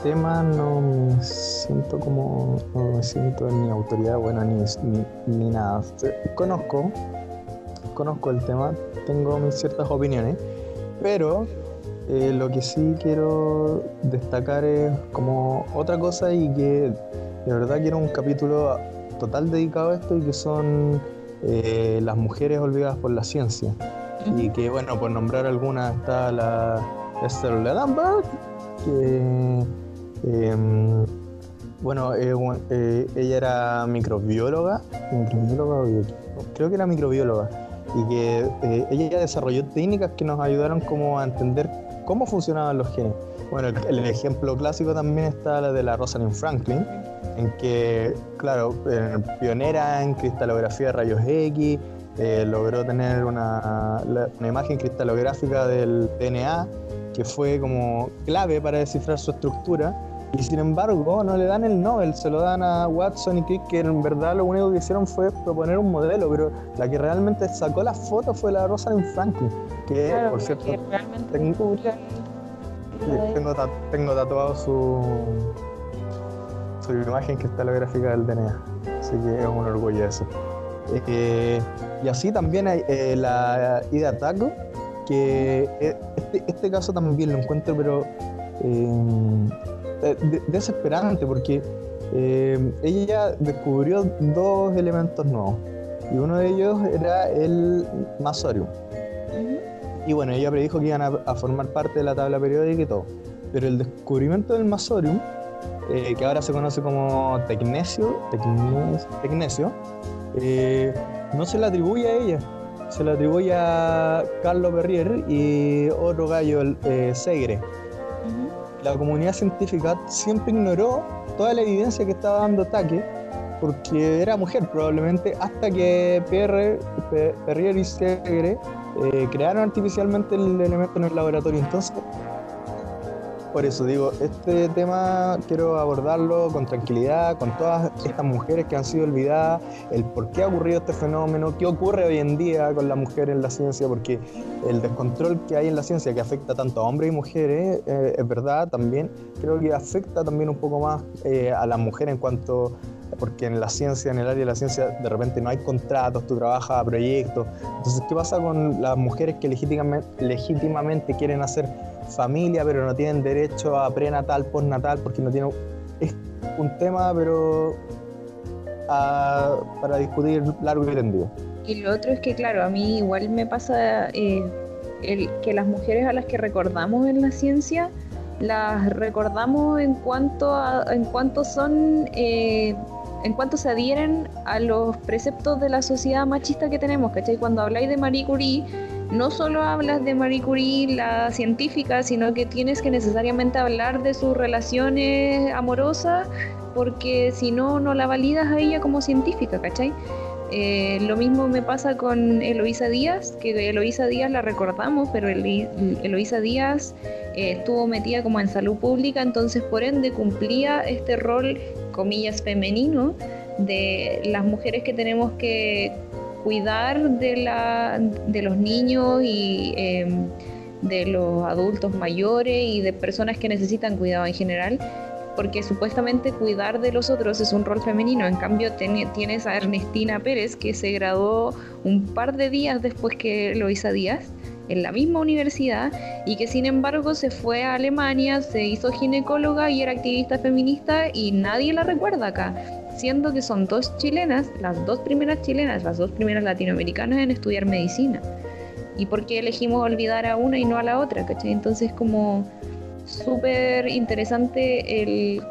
tema no me siento como, no me siento ni autoridad, bueno, ni, ni, nada. Conozco, conozco el tema, tengo mis ciertas opiniones, pero eh, lo que sí quiero destacar es como otra cosa y que de verdad quiero un capítulo total dedicado a esto y que son eh, las mujeres olvidadas por la ciencia. Y que bueno, por nombrar algunas está la Esther Ledenberg, que em, bueno, eh, eh, ella era microbióloga, microbióloga creo que era microbióloga, y que eh, ella desarrolló técnicas que nos ayudaron como a entender cómo funcionaban los genes. Bueno, el, ejemplo clásico también está la de la Rosalind Franklin, en que, claro, pionera en cristalografía de rayos X, logró tener una imagen cristalográfica del DNA que fue como clave para descifrar su estructura. Y sin embargo, no le dan el Nobel, se lo dan a Watson y Crick, que en verdad lo único que hicieron fue proponer un modelo, pero la que realmente sacó la foto fue la Rosalind Franklin, que por cierto, tengo, tengo, tatuado su, su imagen que está la gráfica del DNA, así que es un orgullo eso. Eh, y así también hay eh, la Ida Taco, porque eh, este, este caso también lo encuentro, pero eh, desesperante, porque eh, ella descubrió dos elementos nuevos. Y uno de ellos era el masorium. Y bueno, ella predijo que iban a, formar parte de la tabla periódica y todo. Pero el descubrimiento del masorium, que ahora se conoce como tecnesio, tecnesio, no se le atribuye a ella, se le atribuye a Carlos Berrier y otro gallo, eh, Segre. La comunidad científica siempre ignoró toda la evidencia que estaba dando Taque porque era mujer probablemente hasta que Pierre, Berrier y Segre eh, crearon artificialmente el elemento en el laboratorio. Entonces, por eso digo, este tema quiero abordarlo con tranquilidad, con todas estas mujeres que han sido olvidadas, el por qué ha ocurrido este fenómeno, qué ocurre hoy en día con la mujer en la ciencia, porque el descontrol que hay en la ciencia que afecta tanto a hombres y mujeres, eh, es verdad también, creo que afecta también un poco más eh, a las mujeres en cuanto porque en la ciencia, en el área de la ciencia, de repente no hay contratos, tú trabajas a proyectos. Entonces, ¿qué pasa con las mujeres que legítimamente, legítimamente quieren hacer familia, pero no tienen derecho a prenatal, postnatal, porque no tienen... Es un tema, pero para discutir largo y tendido.
Y lo otro es que, claro, a mí igual me pasa eh, el, que las mujeres a las que recordamos en la ciencia, las recordamos en cuanto, a, en cuanto son... Eh, en cuanto se adhieren a los preceptos de la sociedad machista que tenemos, ¿cachai? Cuando habláis de Marie Curie, no solo hablas de Marie Curie, la científica, sino que tienes que necesariamente hablar de sus relaciones amorosas, porque si no, no la validas a ella como científica, ¿cachai? Eh, lo mismo me pasa con Eloísa Díaz, que Eloísa Díaz la recordamos, pero Eloísa Díaz eh, estuvo metida como en salud pública, entonces por ende cumplía este rol, comillas, femenino de las mujeres que tenemos que cuidar de, la, de los niños y em, de los adultos mayores y de personas que necesitan cuidado en general, porque supuestamente cuidar de los otros es un rol femenino. En cambio, tienes a Ernestina Pérez, que se graduó un par de días después que Loisa Díaz en la misma universidad y que sin embargo se fue a Alemania, se hizo ginecóloga y era activista feminista y nadie la recuerda acá siendo que son dos chilenas, las dos primeras chilenas, las dos primeras latinoamericanas en estudiar medicina. ¿Y por qué elegimos olvidar a una y no a la otra? ¿cachai? Entonces como súper interesante el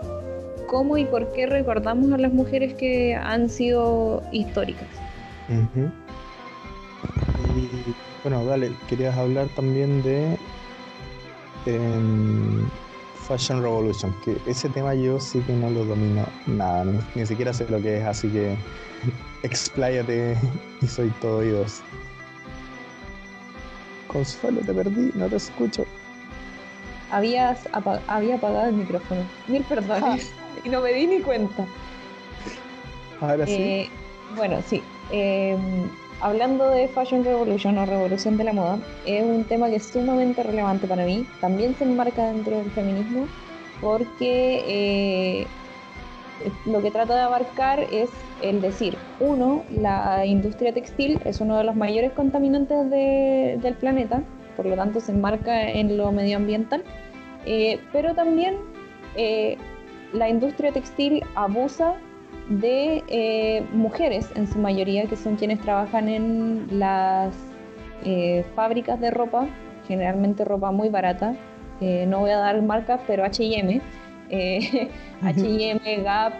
cómo y por qué recordamos a las mujeres que han sido históricas.
y, bueno, dale, querías hablar también de... Em, Fashion Revolution, que ese tema yo sí que no lo domino nada, ni, siquiera sé lo que es, así que expláyate y soy todo oídos. Consuelo, te perdí, no te escucho.
Habías había apagado el micrófono. Mil perdones. Ah. Y no me di ni cuenta.
Ahora sí.
Eh, bueno, sí. Eh, hablando de Fashion Revolution o Revolución de la Moda, es un tema que es sumamente relevante para mí. También se enmarca dentro del feminismo porque eh, lo que trata de abarcar es el decir, uno, la industria textil es uno de los mayores contaminantes del planeta, por lo tanto se enmarca en lo medioambiental, eh, pero también eh, la industria textil abusa de eh, mujeres en su mayoría, que son quienes trabajan en las eh, fábricas de ropa, generalmente ropa muy barata. Eh, no voy a dar marcas, pero HM, HM, Gap,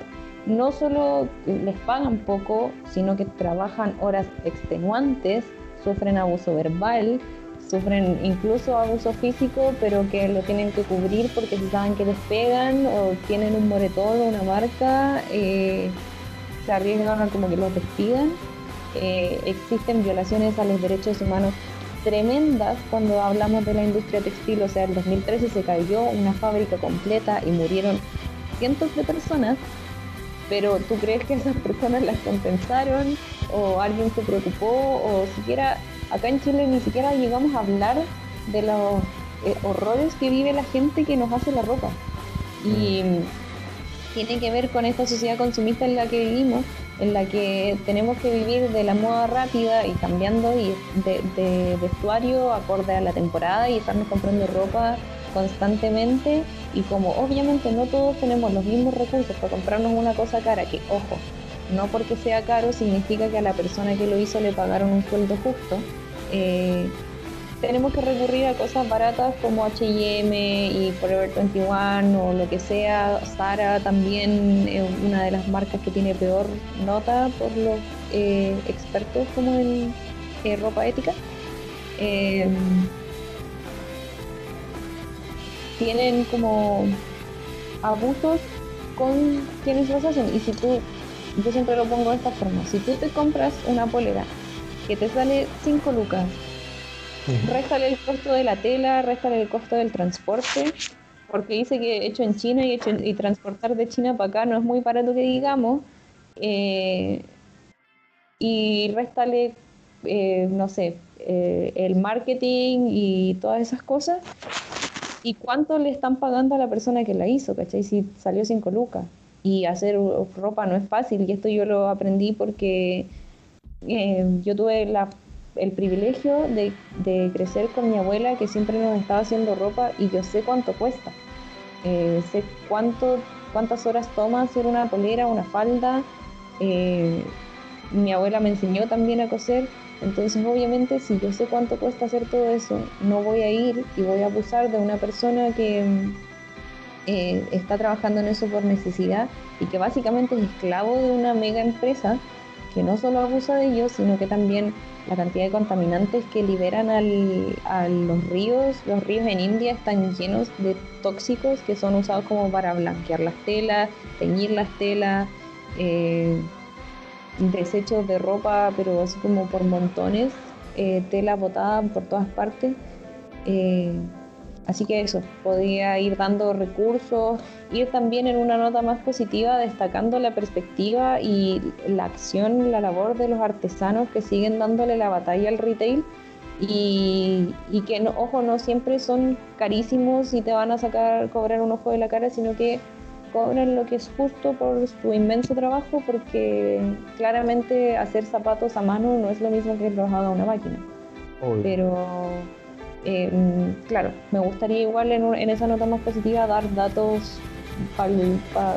no solo les pagan poco, sino que trabajan horas extenuantes, sufren abuso verbal, sufren incluso abuso físico, pero que lo tienen que cubrir porque si saben que les pegan o tienen un moretón o una marca, eh, se arriesgan a como que los despidan. Eh, existen violaciones a los derechos humanos tremendas cuando hablamos de la industria textil, o sea, en 2013 se cayó una fábrica completa y murieron cientos de personas, pero ¿tú crees que esas personas las compensaron o alguien se preocupó o siquiera acá en Chile ni siquiera llegamos a hablar de los eh, horrores que vive la gente que nos hace la ropa. Y tiene que ver con esta sociedad consumista en la que vivimos, en la que tenemos que vivir de la moda rápida y cambiando y de, vestuario acorde a la temporada y estarnos comprando ropa constantemente y como obviamente no todos tenemos los mismos recursos para comprarnos una cosa cara, que ojo, no porque sea caro significa que a la persona que lo hizo le pagaron un sueldo justo, eh, tenemos que recurrir a cosas baratas como HM y Forever 21 o lo que sea. Sara también es una de las marcas que tiene peor nota por los eh, expertos como en eh, ropa ética. Tienen como abusos con quienes los hacen. Y si tú, yo siempre lo pongo de esta forma, si tú te compras una polera que te sale 5 lucas Réstale el costo de la tela, réstale el costo del transporte, porque dice que hecho en China y, hecho y transportar de China para acá no es muy barato que digamos. Eh, y réstale, eh, no sé, eh, el marketing y todas esas cosas. ¿Y cuánto le están pagando a la persona que la hizo? ¿Cachai? Si salió cinco lucas. Y hacer ropa no es fácil. Y esto yo lo aprendí porque yo tuve el privilegio de, crecer con mi abuela que siempre nos estaba haciendo ropa y yo sé cuánto cuesta. Eh, sé cuánto, cuántas horas toma hacer una polera, una falda. Eh, mi abuela me enseñó también a coser. Entonces, obviamente, si yo sé cuánto cuesta hacer todo eso, no voy a ir y voy a abusar de una persona que eh, está trabajando en eso por necesidad y que básicamente es esclavo de una mega empresa que no solo abusa de ellos, sino que también la cantidad de contaminantes que liberan al, a los ríos. Los ríos en India están llenos de tóxicos que son usados como para blanquear las telas, teñir las telas, eh, desechos de ropa, pero así como por montones, eh, tela botada por todas partes. Eh, Así que eso, podría ir dando recursos, ir también en una nota más positiva, destacando la perspectiva y la acción, la labor de los artesanos que siguen dándole la batalla al retail y, que, no, ojo, no siempre son carísimos y te van a sacar, cobrar un ojo de la cara, sino que cobran lo que es justo por su inmenso trabajo, porque claramente hacer zapatos a mano no es lo mismo que los haga una máquina. Pero eh, claro, me gustaría igual en, esa nota más positiva dar datos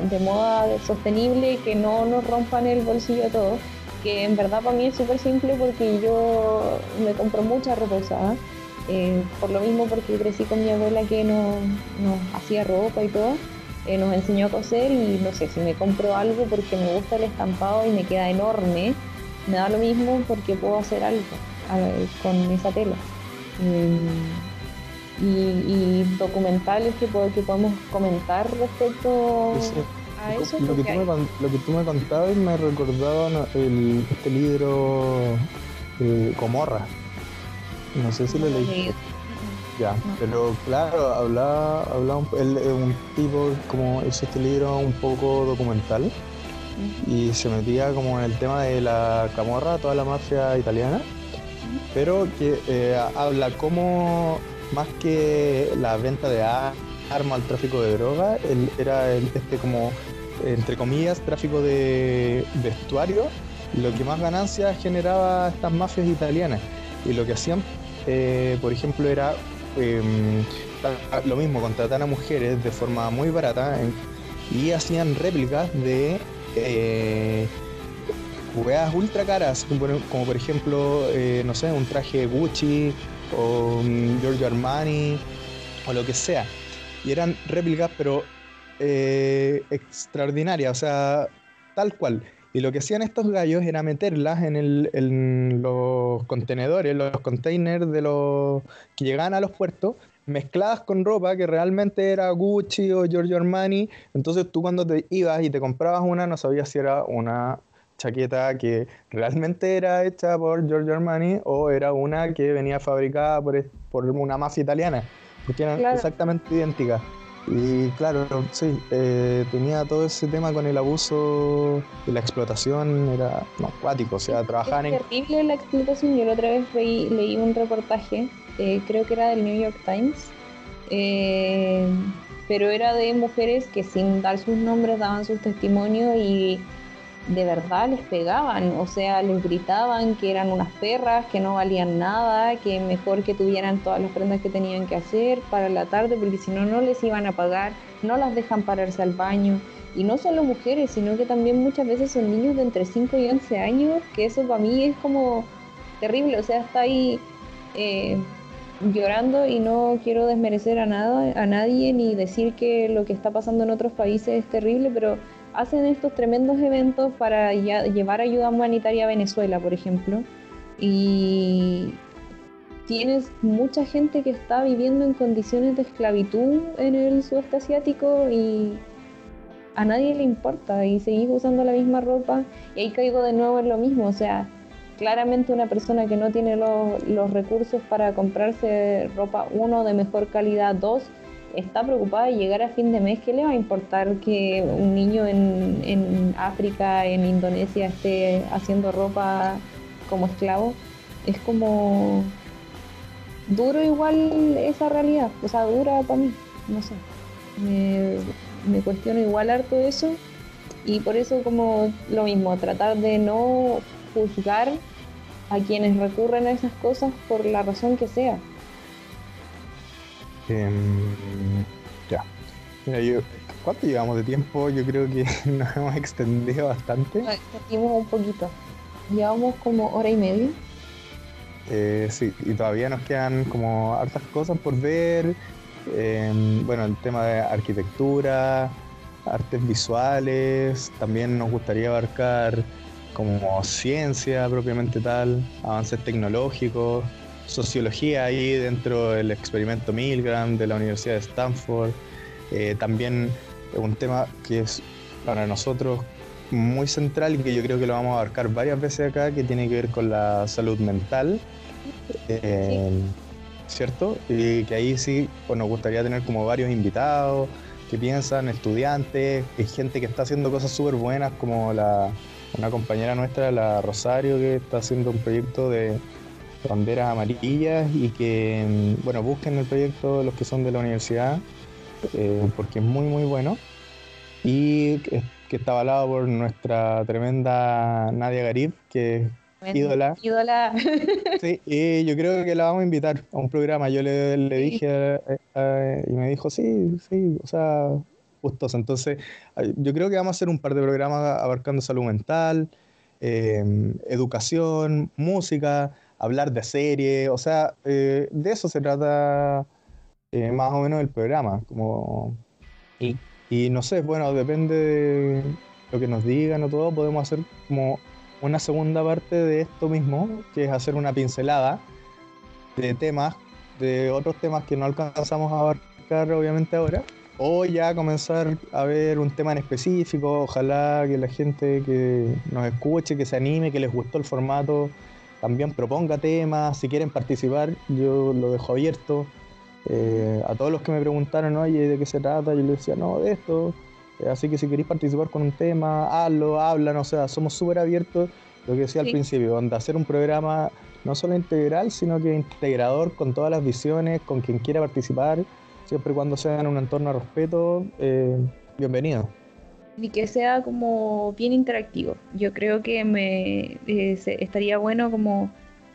de moda sostenible que no nos rompan el bolsillo a todos, que en verdad para mí es súper simple porque yo me compro mucha ropa eh, por lo mismo porque crecí con mi abuela que nos hacía ropa y todo, eh, nos enseñó a coser y no sé, si me compro algo porque me gusta el estampado y me queda enorme, me da lo mismo porque puedo hacer algo con esa tela y, documentales que, que, podemos comentar respecto a eso.
Lo que, tú me, lo que tú me contabas me recordaba el, este libro eh, Comorra. No sé si lo leí. Ya, pero claro, hablaba, hablaba un, un tipo como hizo este libro un poco documental y se metía como en el tema de la camorra, toda la mafia italiana pero que eh, habla como más que la venta de armas, el tráfico de droga, era este como, entre comillas, tráfico de vestuario, lo que más ganancias generaba estas mafias italianas. Y lo que hacían, eh, por ejemplo, era em, lo mismo, contratar a mujeres de forma muy barata y hacían réplicas de... Eh, weas ultra caras, como, por ejemplo, eh, no sé, un traje Gucci o un Giorgio Armani o lo que sea. Y eran réplicas, pero eh, extraordinarias, o sea, tal cual. Y lo que hacían estos gallos era meterlas en, el, en los contenedores, los containers de los que llegaban a los puertos, mezcladas con ropa que realmente era Gucci o Giorgio Armani. Entonces tú cuando te ibas y te comprabas una no sabías si era una chaqueta que realmente era hecha por Giorgio Armani o era una que venía fabricada por, por una mafia italiana, porque eran exactamente idénticas. Y claro, sí, eh, tenía todo ese tema con el abuso y la explotación, era no, acuático, o sea, trabajaban
es terrible la explotación, yo la otra vez leí, un reportaje, eh, creo que era del New York Times, eh, pero era de mujeres que sin dar sus nombres daban sus testimonios y de verdad les pegaban, o sea, les gritaban que eran unas perras, que no valían nada, que mejor que tuvieran todas las prendas que tenían que hacer para la tarde, porque si no, no les iban a pagar, no las dejan pararse al baño. Y no solo mujeres, sino que también muchas veces son niños de entre 5 y 11 años, que eso para mí es como terrible, o sea, está ahí eh, llorando y no quiero desmerecer a, nada, a nadie ni decir que lo que está pasando en otros países es terrible, pero hacen estos tremendos eventos para llevar ayuda humanitaria a Venezuela, por ejemplo, y tienes mucha gente que está viviendo en condiciones de esclavitud en el sudeste asiático y a nadie le importa y seguís usando la misma ropa y ahí caigo de nuevo en lo mismo, o sea, claramente una persona que no tiene los, recursos para comprarse ropa, uno, de mejor calidad, dos, está preocupada de llegar a fin de mes, ¿qué le va a importar que un niño en, en África, en Indonesia, esté haciendo ropa como esclavo? Es como duro igual esa realidad, o sea, dura para mí, no sé. Me, me cuestiono igual harto eso y por eso como lo mismo, tratar de no juzgar a quienes recurren a esas cosas por la razón que sea.
Em, ya. Mira, yo, ¿cuánto llevamos de tiempo? Yo creo que nos hemos extendido bastante. Nos
extendimos un poquito. Llevamos como hora y media.
Eh, sí, y todavía nos quedan como hartas cosas por ver. Em, bueno, el tema de arquitectura, artes visuales, también nos gustaría abarcar como ciencia propiamente tal, avances tecnológicos, sociología ahí dentro del experimento Milgram de la Universidad de Stanford. Eh, también un tema que es para nosotros muy central y que yo creo que lo vamos a abarcar varias veces acá, que tiene que ver con la salud mental. Eh, ¿Cierto? Y que ahí sí pues nos gustaría tener como varios invitados que piensan, estudiantes, gente que está haciendo cosas súper buenas como la, una compañera nuestra, la Rosario, que está haciendo un proyecto de banderas amarillas y que, mm, bueno, busquen el proyecto los que son de la universidad, eh, porque es muy, muy bueno. Y que, está avalado por nuestra tremenda Nadia Garib, que es ídola.
Ídola.
Sí, y yo creo que la vamos a invitar a un programa. Yo le, le dije y me dijo, sí, sí, o sea, gustoso. Entonces, yo creo que vamos a hacer un par de programas abarcando salud mental, eh, educación, música, hablar de series, o sea, eh, de eso se trata eh, más o menos el programa. Como, y, y, no sé, bueno, depende de lo que nos digan o todo, podemos hacer como una segunda parte de esto mismo, que es hacer una pincelada de temas, de otros temas que no alcanzamos a abarcar obviamente ahora o ya comenzar a ver un tema en específico, ojalá que la gente que nos escuche, que se anime, que les gustó el formato, también proponga temas, si quieren participar, yo lo dejo abierto. Eh, a todos los que me preguntaron, oye, ¿de qué se trata? Yo les decía, no, de esto. Eh, así que si queréis participar con un tema, hazlo, hablan, o sea, somos súper abiertos. Lo que decía al principio, donde hacer un programa no solo integral, sino que integrador con todas las visiones, con quien quiera participar siempre y cuando sea en un entorno de respeto, eh, bienvenido.
Y que sea como bien interactivo. Yo creo que me eh, estaría bueno como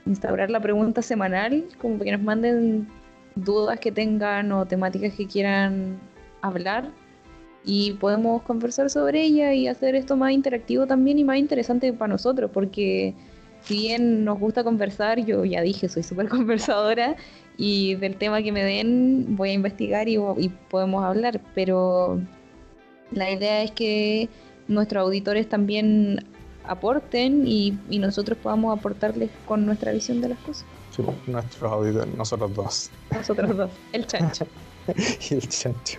instaurar la pregunta semanal, como que nos manden dudas que tengan o temáticas que quieran hablar y podemos conversar sobre ella y hacer esto más interactivo también y más interesante para nosotros, porque si bien nos gusta conversar, yo ya dije, soy súper conversadora y del tema que me den voy a investigar y, podemos hablar, pero la idea es que nuestros auditores también aporten y, nosotros podamos aportarles con nuestra visión de las cosas.
Sí, nuestros auditores, nosotros dos.
Nosotros dos, el chancho.
y el chancho.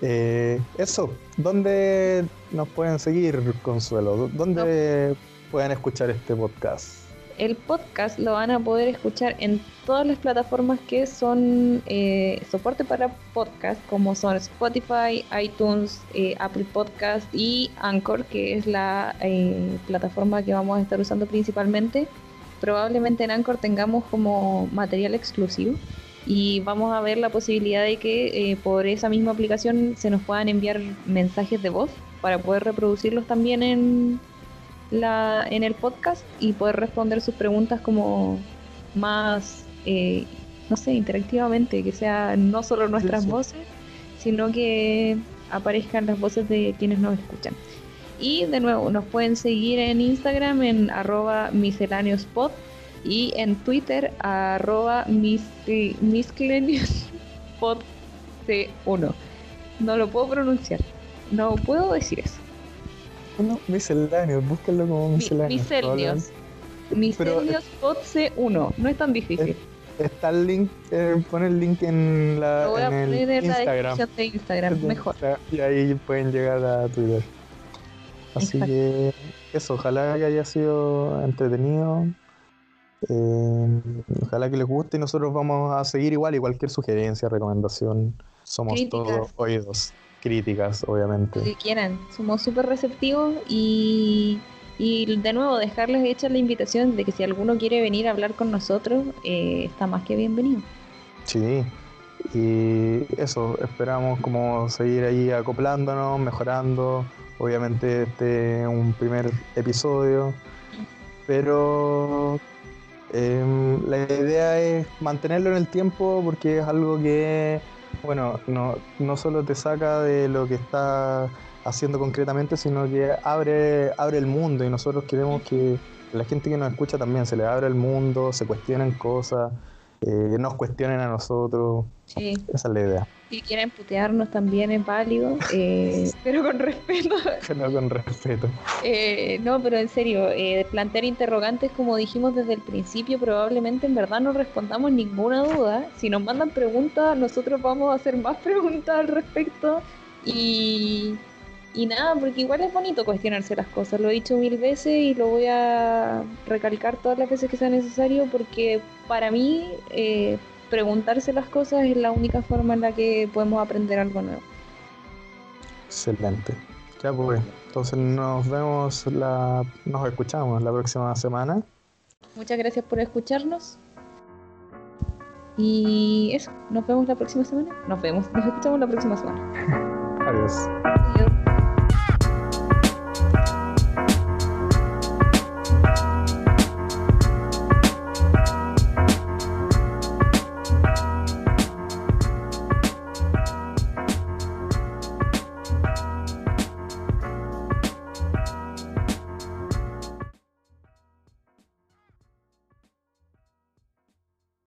Eh, eso, ¿dónde nos pueden seguir, Consuelo? ¿Dónde pueden escuchar este podcast?
El podcast lo van a poder escuchar en todas las plataformas que son eh, soporte para podcast, como son Spotify, iTunes, eh, Apple Podcast y Anchor, que es la eh, plataforma que vamos a estar usando principalmente. Probablemente en Anchor tengamos como material exclusivo y vamos a ver la posibilidad de que por esa misma aplicación se nos puedan enviar mensajes de voz para poder reproducirlos también en, la, en el podcast y poder responder sus preguntas como más, eh, no sé, interactivamente, que sea no solo nuestras voces, sino que aparezcan las voces de quienes nos escuchan. Y de nuevo, nos pueden seguir en Instagram en arroba misceláneospod y en Twitter arroba misceláneospod1. No lo puedo pronunciar. No puedo decir eso.
No, misceláneos, búsquenlo como misceláneos.
Misceláneos. Misceláneos Pod C1. No es tan difícil.
Está el link, eh, pon el link en la.
Lo voy a
en
poner
el
en la
Instagram.
descripción de Instagram, mejor.
Y ahí pueden llegar a Twitter. Así
Exacto.
que eso, ojalá que haya sido entretenido. Eh, ojalá que les guste y nosotros vamos a seguir igual y cualquier sugerencia, recomendación. Somos
Críticas.
todos oídos. Críticas, obviamente.
Que quieran. Somos súper receptivos y, y de nuevo dejarles hecha la invitación de que si alguno quiere venir a hablar con nosotros, eh, está más que bienvenido.
Sí. Y eso, esperamos como seguir ahí acoplándonos, mejorando. Obviamente este es un primer episodio, pero em, la idea es mantenerlo en el tiempo porque es algo que, bueno, no, no solo te saca de lo que está haciendo concretamente, sino que abre, abre el mundo y nosotros queremos que la gente que nos escucha también se le abra el mundo, se cuestionen cosas, eh, nos cuestionen a nosotros.
Sí.
Esa es la idea.
Si quieren putearnos también es válido, eh, pero con respeto.
Pero con respeto.
Eh, no, pero en serio, eh, plantear interrogantes, como dijimos desde el principio, probablemente en verdad no respondamos ninguna duda. Si nos mandan preguntas, nosotros vamos a hacer más preguntas al respecto. Y, y nada, porque igual es bonito cuestionarse las cosas. Lo he dicho mil veces y lo voy a recalcar todas las veces que sea necesario, porque para mí eh, preguntarse las cosas es la única forma en la que podemos aprender algo nuevo.
Excelente. Ya pues, entonces nos vemos, la, nos escuchamos la próxima semana.
Muchas gracias por escucharnos. Y eso, nos vemos la próxima semana. Nos vemos, nos escuchamos la próxima semana.
Adiós.